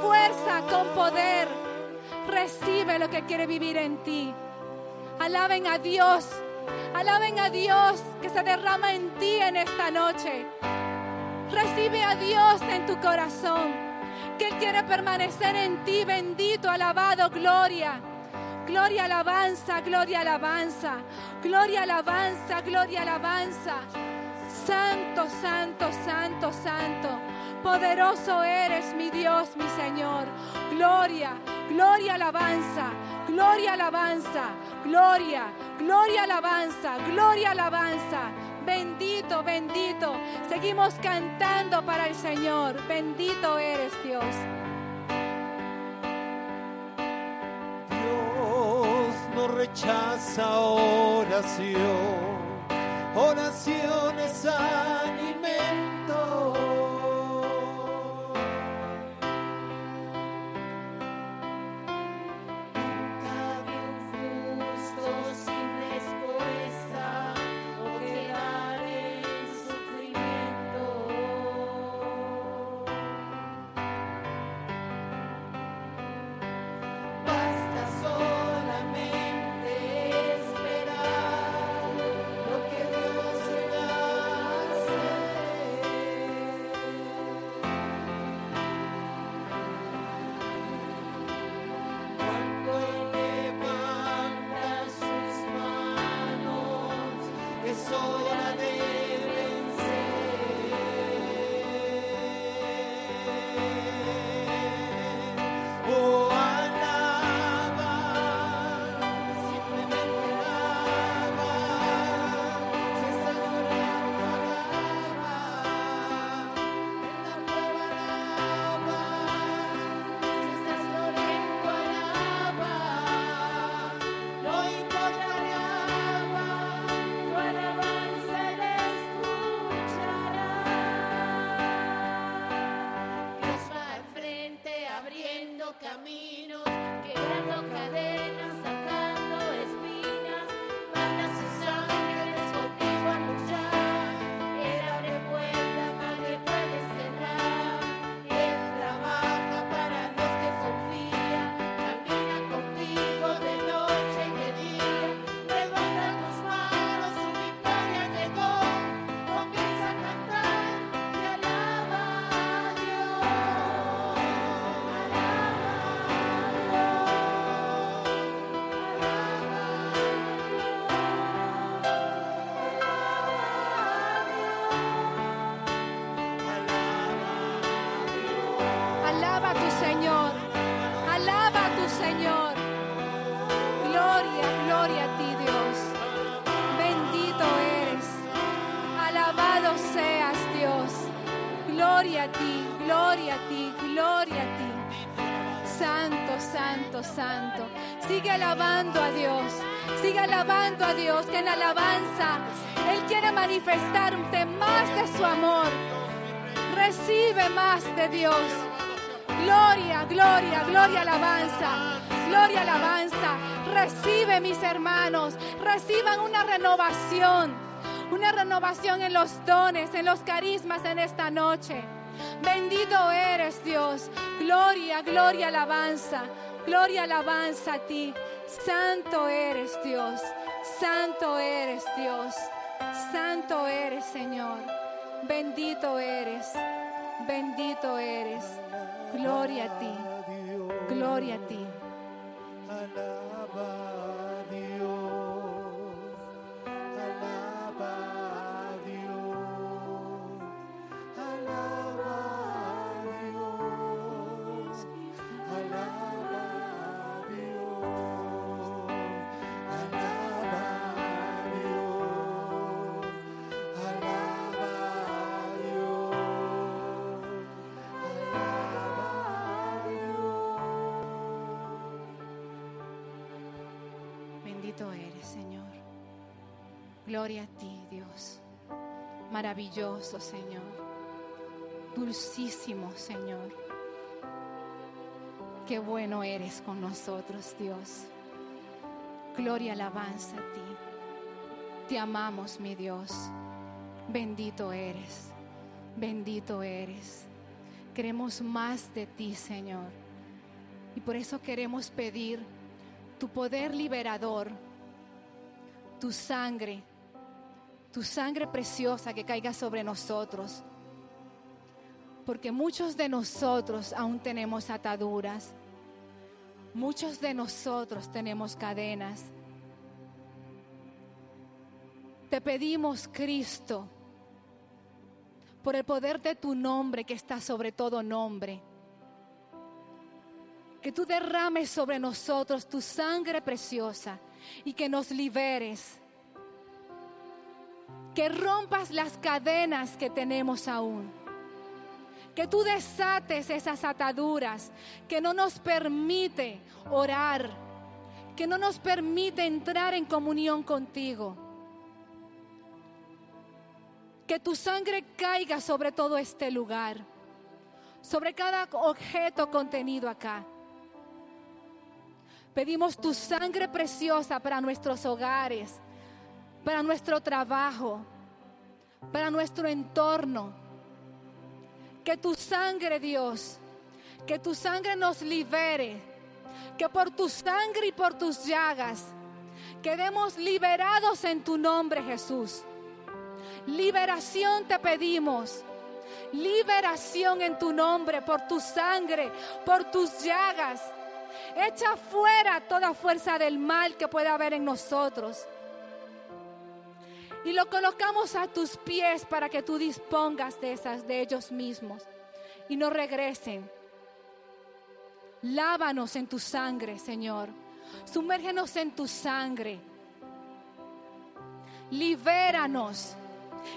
Fuerza, con poder. Recibe lo que quiere vivir en ti. Alaben a Dios. Alaben a Dios que se derrama en ti en esta noche. Recibe a Dios en tu corazón. Que Él quiere permanecer en ti. Bendito, alabado, gloria. Gloria, alabanza, gloria, alabanza. Gloria, alabanza, gloria, alabanza. Santo, santo, santo, santo. Poderoso eres mi Dios, mi Señor. Gloria, gloria, alabanza, gloria, alabanza, gloria, gloria, alabanza, gloria, alabanza. Bendito, bendito. Seguimos cantando para el Señor. Bendito eres Dios. Dios no rechaza oración. Oración es Sigue alabando a Dios. Sigue alabando a Dios, que en alabanza Él quiere manifestarte más de su amor. Recibe más de Dios. Gloria, gloria, gloria, alabanza. Gloria, alabanza. Recibe, mis hermanos. Reciban una renovación. Una renovación en los dones, en los carismas en esta noche. Bendito eres Dios. Gloria, gloria, alabanza. Gloria, alabanza a ti. Santo eres Dios. Santo eres Dios. Santo eres Señor. Bendito eres. Bendito eres. Gloria a ti. Gloria a ti. Gloria a ti, Dios. Maravilloso, Señor. Dulcísimo, Señor. Qué bueno eres con nosotros, Dios. Gloria, alabanza a ti. Te amamos, mi Dios. Bendito eres. Bendito eres. Queremos más de ti, Señor. Y por eso queremos pedir tu poder liberador, tu sangre, tu sangre preciosa que caiga sobre nosotros. Porque muchos de nosotros aún tenemos ataduras, muchos de nosotros tenemos cadenas. Te pedimos, Cristo, por el poder de tu nombre que está sobre todo nombre. Que tú derrames sobre nosotros tu sangre preciosa y que nos liberes. Que rompas las cadenas que tenemos aún. Que tú desates esas ataduras que no nos permite orar, que no nos permite entrar en comunión contigo. Que tu sangre caiga sobre todo este lugar, sobre cada objeto contenido acá. Pedimos tu sangre preciosa para nuestros hogares, para nuestro trabajo, para nuestro entorno. Que tu sangre, Dios, que tu sangre nos libere, que por tu sangre y por tus llagas quedemos liberados en tu nombre, Jesús. Liberación te pedimos. Liberación en tu nombre, por tu sangre, por tus llagas. Echa fuera toda fuerza del mal que pueda haber en nosotros. Y lo colocamos a tus pies para que tú dispongas de esas de ellos mismos y no regresen. Lávanos en tu sangre, Señor. Sumérgenos en tu sangre. Libéranos.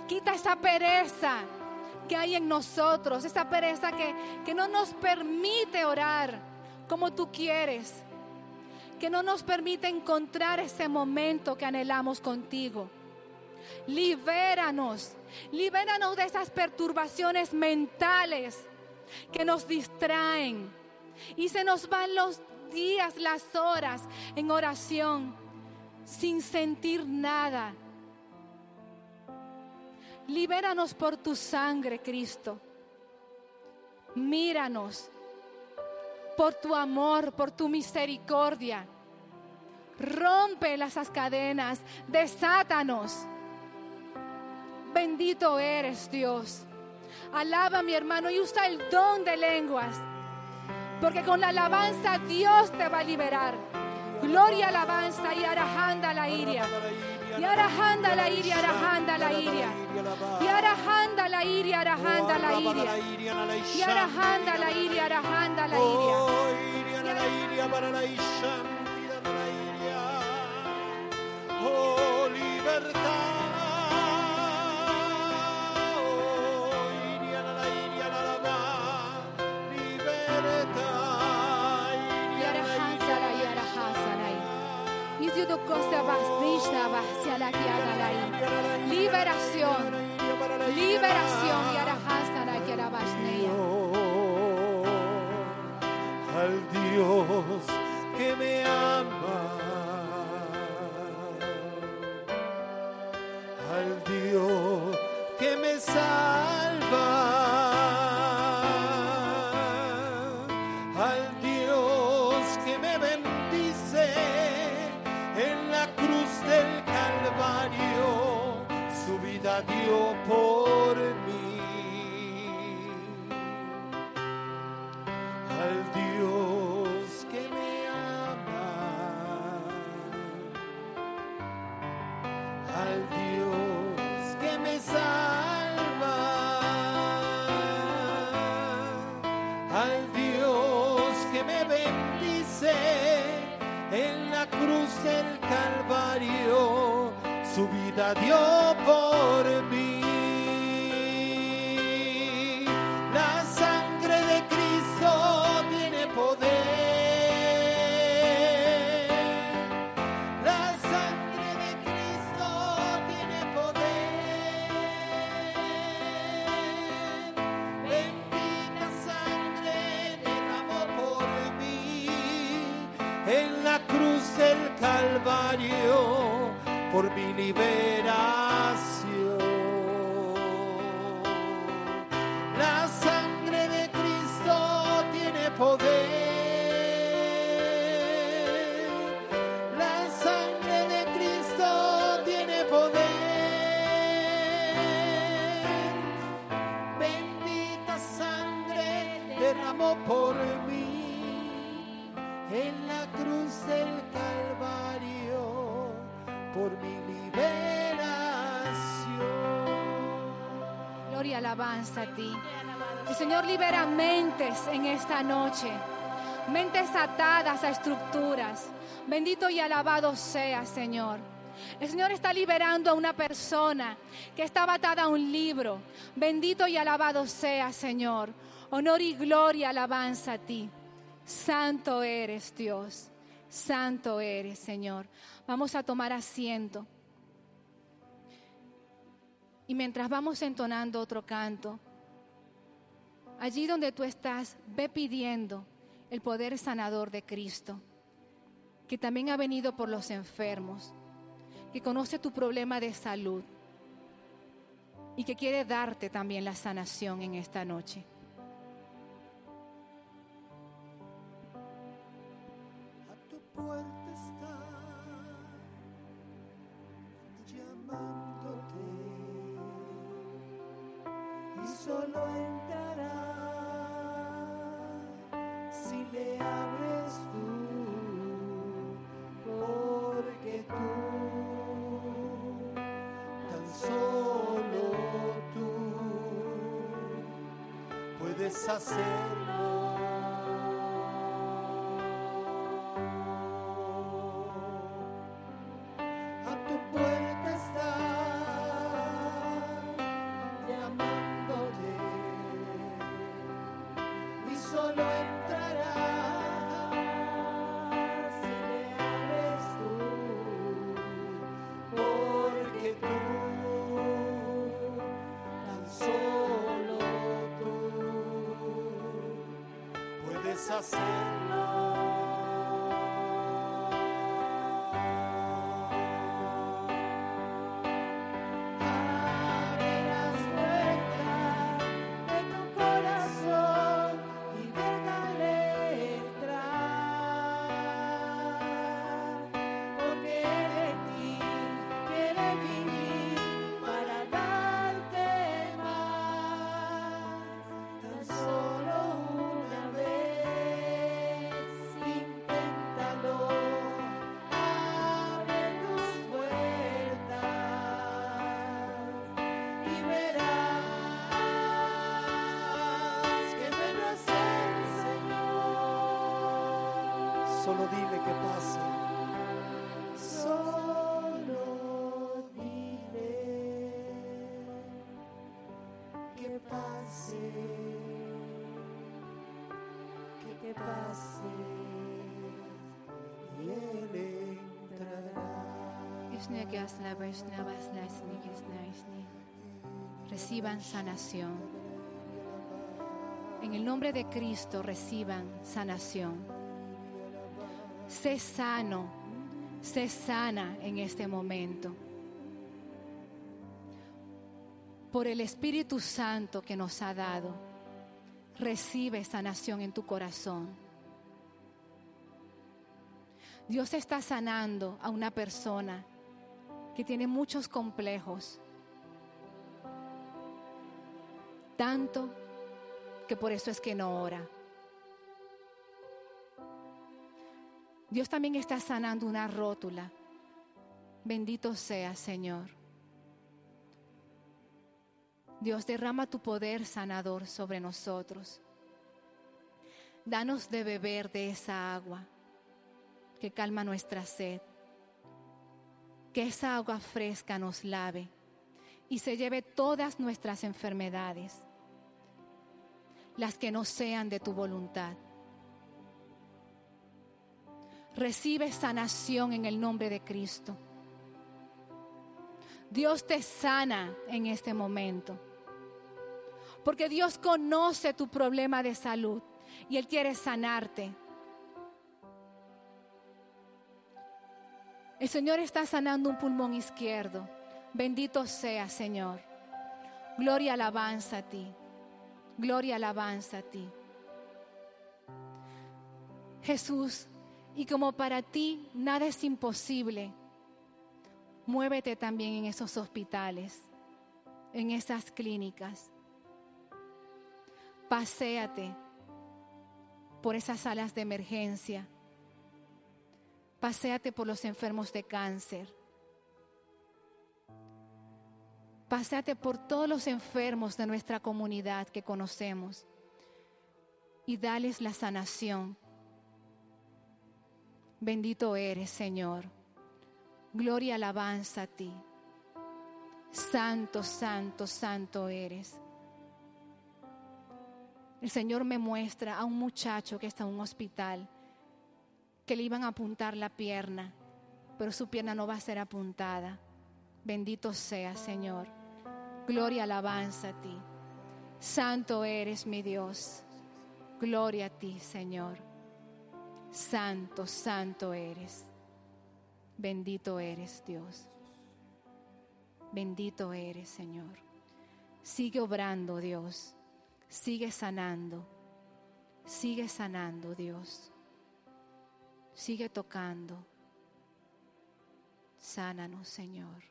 Quita esa pereza que hay en nosotros, esa pereza que, que no nos permite orar como tú quieres, que no nos permite encontrar ese momento que anhelamos contigo. Libéranos, libéranos de esas perturbaciones mentales que nos distraen y se nos van los días, las horas en oración sin sentir nada. Libéranos por tu sangre, Cristo. Míranos por tu amor, por tu misericordia. Rompe las cadenas, desátanos. Bendito eres Dios. Alaba mi hermano y usa el don de lenguas. Porque con la alabanza Dios te va a liberar. Gloria, alabanza y arajanda la iria. Y arajanda la iria, arajanda la iria. Y arajanda la iria, arajanda la iria. Y arajanda la iria, arajanda la iria. Oh, alabanza a ti. El Señor libera mentes en esta noche. Mentes atadas a estructuras. Bendito y alabado sea, Señor. El Señor está liberando a una persona que estaba atada a un libro. Bendito y alabado sea, Señor. Honor y gloria, alabanza a ti. Santo eres, Dios. Santo eres, Señor. Vamos a tomar asiento. Y mientras vamos entonando otro canto, allí donde tú estás, ve pidiendo el poder sanador de Cristo, que también ha venido por los enfermos, que conoce tu problema de salud y que quiere darte también la sanación en esta noche. A tu puerta está llamándote solo entrará si le abres tú, porque tú, tan solo tú, puedes hacerlo. Reciban sanación. En el nombre de Cristo reciban sanación. Sé sano, sé sana en este momento. Por el Espíritu Santo que nos ha dado, recibe sanación en tu corazón. Dios está sanando a una persona que tiene muchos complejos, tanto que por eso es que no ora. Dios también está sanando una rótula. Bendito sea, Señor. Dios derrama tu poder sanador sobre nosotros. Danos de beber de esa agua que calma nuestra sed. Que esa agua fresca nos lave y se lleve todas nuestras enfermedades, las que no sean de tu voluntad. Recibe sanación en el nombre de Cristo. Dios te sana en este momento. Porque Dios conoce tu problema de salud y Él quiere sanarte. El Señor está sanando un pulmón izquierdo. Bendito sea, Señor. Gloria, alabanza a ti. Gloria, alabanza a ti. Jesús, y como para ti nada es imposible, muévete también en esos hospitales, en esas clínicas. Paséate por esas salas de emergencia. Paséate por los enfermos de cáncer. Pásate por todos los enfermos de nuestra comunidad que conocemos y dales la sanación. Bendito eres, Señor. Gloria y alabanza a ti. Santo, santo, santo eres. El Señor me muestra a un muchacho que está en un hospital, que le iban a apuntar la pierna, pero su pierna no va a ser apuntada. Bendito sea, Señor. Gloria, alabanza a ti. Santo eres mi Dios. Gloria a ti, Señor. Santo, santo eres. Bendito eres, Dios. Bendito eres, Señor. Sigue obrando, Dios. Sigue sanando. Sigue sanando, Dios. Sigue tocando. Sánanos, Señor.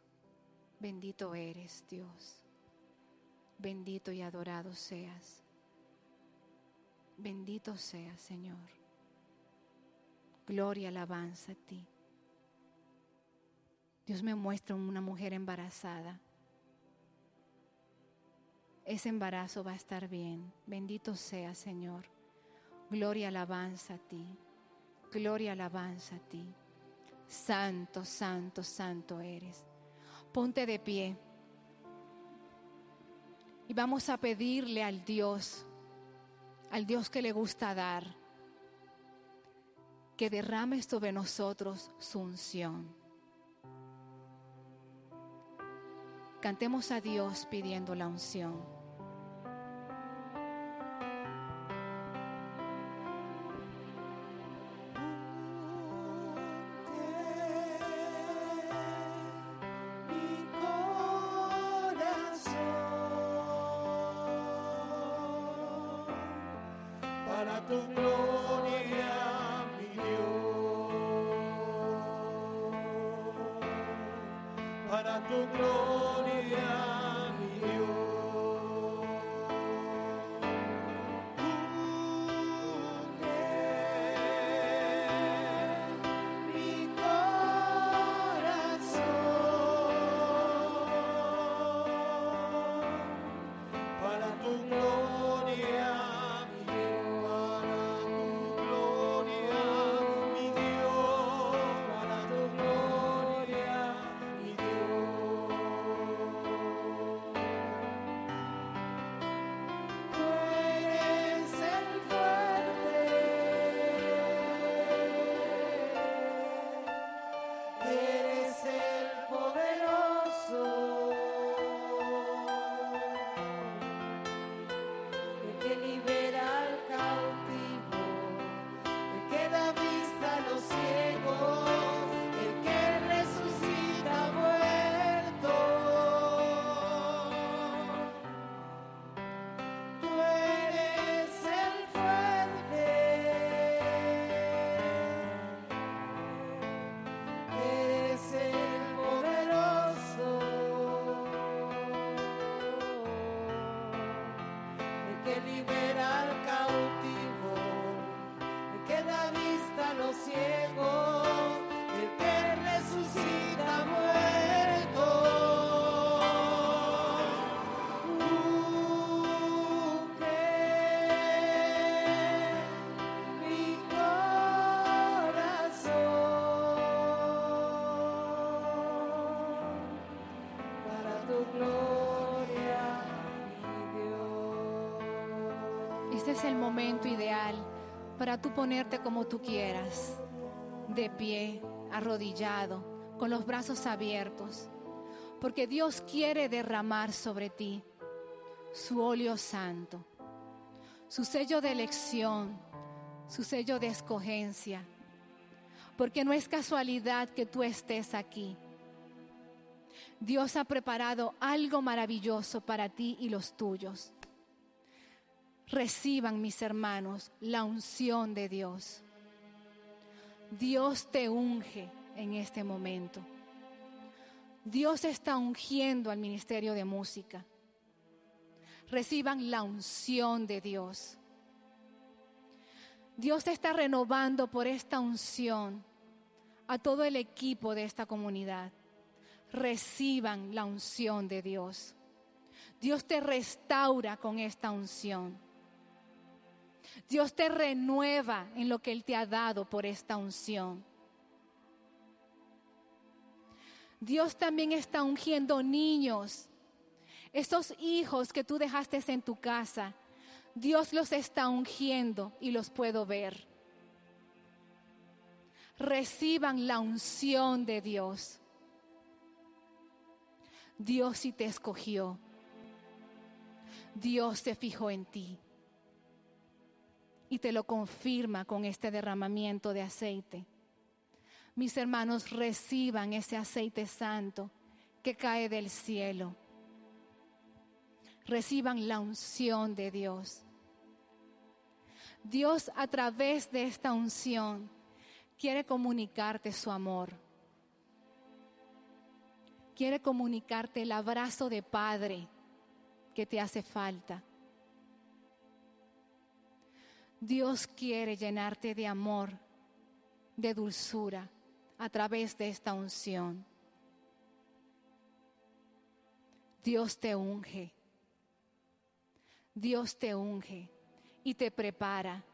Bendito eres, Dios. Bendito y adorado seas. Bendito seas, Señor. Gloria, alabanza a ti. Dios me muestra una mujer embarazada. Ese embarazo va a estar bien. Bendito sea, Señor. Gloria, alabanza a ti. Gloria, alabanza a ti. Santo, santo, santo eres. Ponte de pie. Y vamos a pedirle al Dios, al Dios que le gusta dar, que derrame sobre nosotros su unción. Cantemos a Dios pidiendo la unción. Es ponerte como tú quieras, de pie, arrodillado, con los brazos abiertos, porque Dios quiere derramar sobre ti su óleo santo, su sello de elección, su sello de escogencia, porque no es casualidad que tú estés aquí. Dios ha preparado algo maravilloso para ti y los tuyos reciban mis hermanos la unción de Dios. Dios te unge en este momento. Dios está ungiendo al ministerio de música. Reciban la unción de Dios. Dios está renovando por esta unción a todo el equipo de esta comunidad. reciban la unción de Dios. Dios te restaura con esta unción. Dios te renueva en lo que Él te ha dado por esta unción. Dios también está ungiendo niños. Esos hijos que tú dejaste en tu casa, Dios los está ungiendo y los puedo ver. Reciban la unción de Dios. Dios sí te escogió. Dios se fijó en ti. Y te lo confirma con este derramamiento de aceite. Mis hermanos, reciban ese aceite santo que cae del cielo. Reciban la unción de Dios. Dios a través de esta unción quiere comunicarte su amor. Quiere comunicarte el abrazo de Padre que te hace falta. Dios quiere llenarte de amor, de dulzura a través de esta unción. Dios te unge. Dios te unge y te prepara.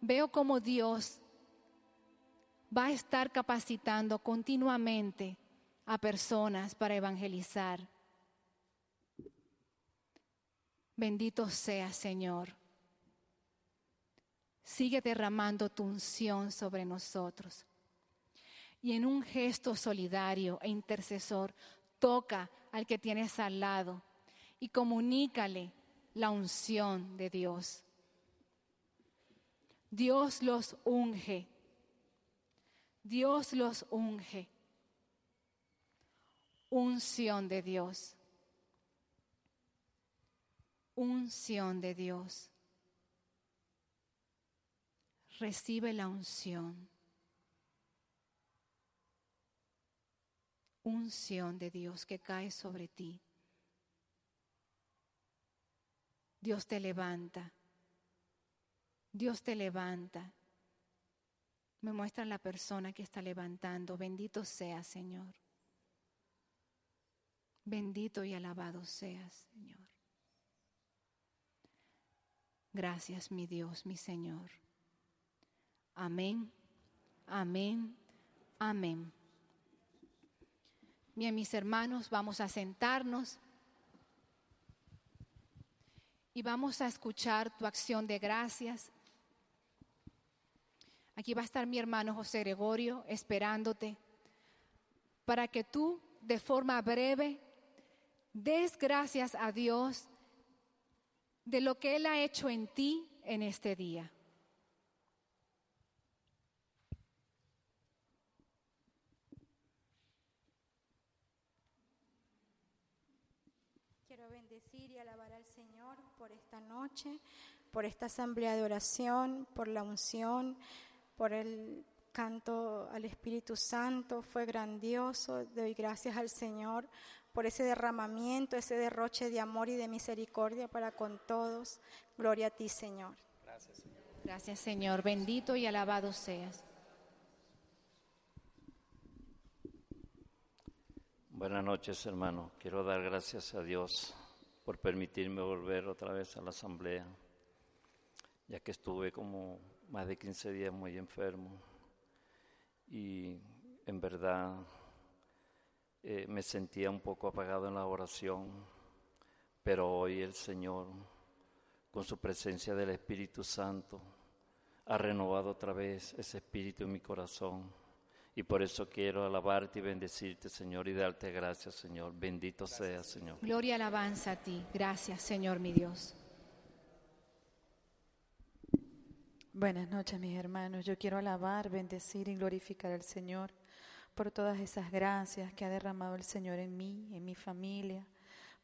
Veo como Dios va a estar capacitando continuamente a personas para evangelizar. Bendito sea, Señor. Sigue derramando tu unción sobre nosotros. Y en un gesto solidario e intercesor, toca al que tienes al lado y comunícale la unción de Dios. Dios los unge. Dios los unge. Unción de Dios. Unción de Dios recibe la unción. Unción de Dios que cae sobre ti. Dios te levanta. Dios te levanta. Me muestra la persona que está levantando. Bendito sea, Señor. Bendito y alabado seas, Señor. Gracias, mi Dios, mi Señor. Amén, amén, amén. Bien, mis hermanos, vamos a sentarnos y vamos a escuchar tu acción de gracias. Aquí va a estar mi hermano José Gregorio esperándote para que tú de forma breve des gracias a Dios de lo que Él ha hecho en ti en este día. bendecir y alabar al Señor por esta noche, por esta asamblea de oración, por la unción, por el canto al Espíritu Santo. Fue grandioso. Doy gracias al Señor por ese derramamiento, ese derroche de amor y de misericordia para con todos. Gloria a ti, Señor. Gracias, Señor. Gracias, Señor. Bendito y alabado seas. Buenas noches, hermano. Quiero dar gracias a Dios por permitirme volver otra vez a la asamblea, ya que estuve como más de 15 días muy enfermo. Y en verdad eh, me sentía un poco apagado en la oración, pero hoy el Señor, con su presencia del Espíritu Santo, ha renovado otra vez ese espíritu en mi corazón y por eso quiero alabarte y bendecirte, Señor, y darte gracias, Señor. Bendito sea, Señor. Gloria y alabanza a ti. Gracias, Señor, mi Dios. Buenas noches, mis hermanos. Yo quiero alabar, bendecir y glorificar al Señor por todas esas gracias que ha derramado el Señor en mí, en mi familia,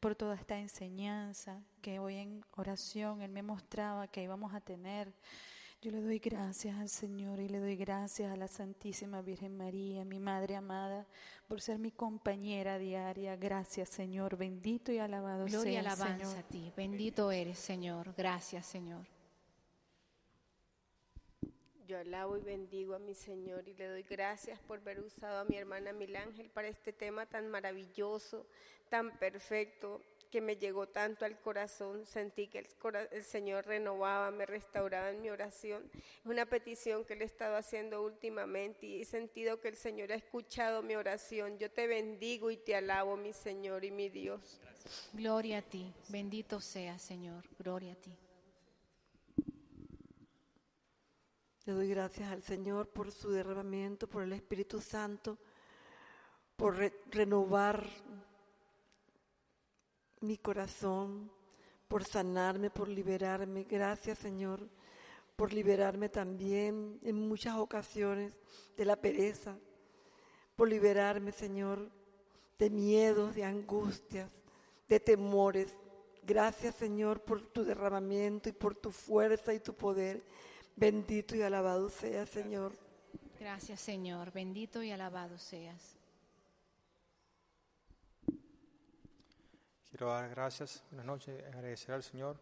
por toda esta enseñanza que hoy en oración Él me mostraba que íbamos a tener yo le doy gracias al Señor y le doy gracias a la Santísima Virgen María, mi Madre amada, por ser mi compañera diaria. Gracias, Señor. Bendito y alabado Gloria y alabanza a ti. Bendito eres, Señor. Gracias, Señor. Yo alabo y bendigo a mi Señor y le doy gracias por haber usado a mi hermana Milángel para este tema tan maravilloso, tan perfecto, que me llegó tanto al corazón. Sentí que el, cora- el Señor renovaba, me restauraba en mi oración. Es una petición que le he estado haciendo últimamente y he sentido que el Señor ha escuchado mi oración. Yo te bendigo y te alabo, mi Señor y mi Dios. Gloria a ti. Bendito sea, Señor. Gloria a ti. Le doy gracias al Señor por su derramamiento, por el Espíritu Santo, por re- renovar mi corazón, por sanarme, por liberarme. Gracias, Señor, por liberarme también en muchas ocasiones de la pereza, por liberarme, Señor, de miedos, de angustias, de temores. Gracias, Señor, por tu derramamiento y por tu fuerza y tu poder. Bendito y alabado sea, Señor. Gracias, Señor. Bendito y alabado seas. Quiero dar gracias, buenas noches, agradecer al Señor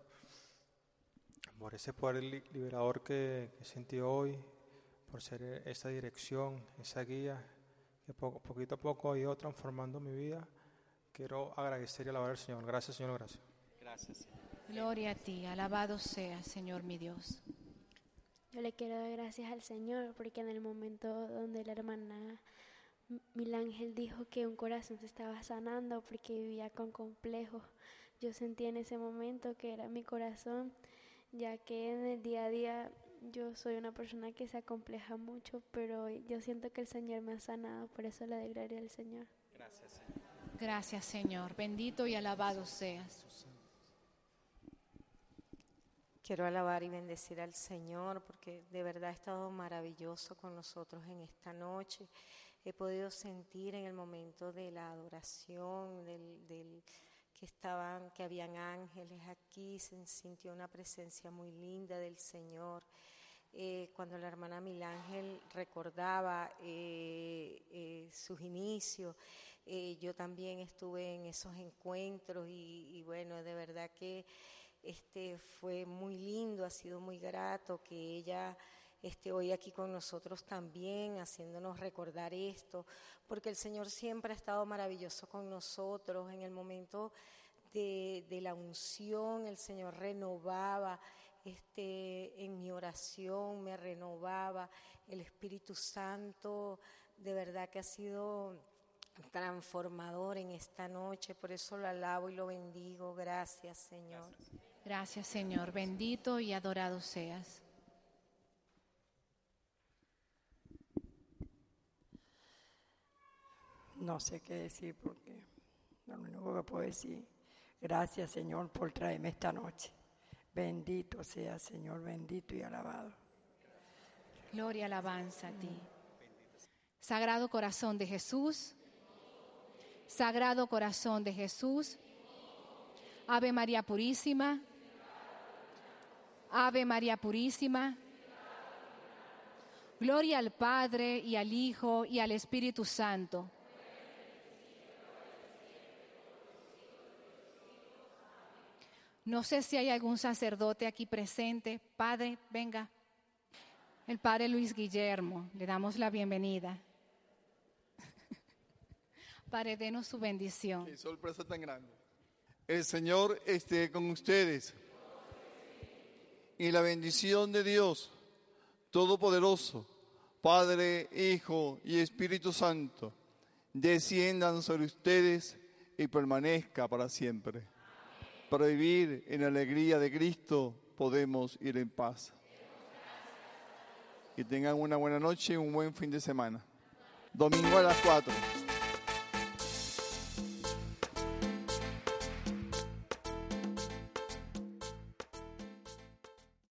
por ese poder li- liberador que, que sentí hoy, por ser esa dirección, esa guía que poco, poquito a poco ha ido transformando mi vida. Quiero agradecer y alabar al Señor. Gracias, Señor, gracias. Gracias. Gloria a ti. Alabado sea, Señor mi Dios. Yo le quiero dar gracias al Señor porque en el momento donde la hermana M- Milángel dijo que un corazón se estaba sanando porque vivía con complejos, yo sentí en ese momento que era mi corazón, ya que en el día a día yo soy una persona que se acompleja mucho, pero yo siento que el Señor me ha sanado, por eso le doy gloria al Señor. Gracias, Señor. Gracias, Señor. Bendito y alabado seas. Quiero alabar y bendecir al Señor porque de verdad ha estado maravilloso con nosotros en esta noche. He podido sentir en el momento de la adoración, del, que estaban, que habían ángeles aquí, se sintió una presencia muy linda del Señor. Eh, cuando la hermana Milángel recordaba eh, eh, sus inicios, yo también estuve en esos encuentros y, y bueno, de verdad que este fue muy lindo, ha sido muy grato que ella esté hoy aquí con nosotros también, haciéndonos recordar esto, porque el Señor siempre ha estado maravilloso con nosotros. En el momento de, de la unción, el Señor renovaba, este, en mi oración me renovaba. El Espíritu Santo, de verdad que ha sido transformador en esta noche, por eso lo alabo y lo bendigo. Gracias, Señor. Gracias, Señor. Bendito y adorado seas. No sé qué decir porque lo único que puedo decir, gracias Señor por traerme esta noche. Bendito sea Señor, bendito y alabado. Gloria, alabanza a ti. Sagrado corazón de Jesús. Sagrado corazón de Jesús. Ave María Purísima. Ave María Purísima. Gloria al Padre y al Hijo y al Espíritu Santo. No sé si hay algún sacerdote aquí presente. Padre, venga. El Padre Luis Guillermo, le damos la bienvenida. Padre, denos su bendición. Qué sorpresa tan grande. El Señor esté con ustedes. Y la bendición de Dios Todopoderoso, Padre, Hijo y Espíritu Santo, desciendan sobre ustedes y permanezca para siempre. Para vivir en alegría de Cristo podemos ir en paz. Que tengan una buena noche y un buen fin de semana. Domingo a las 4.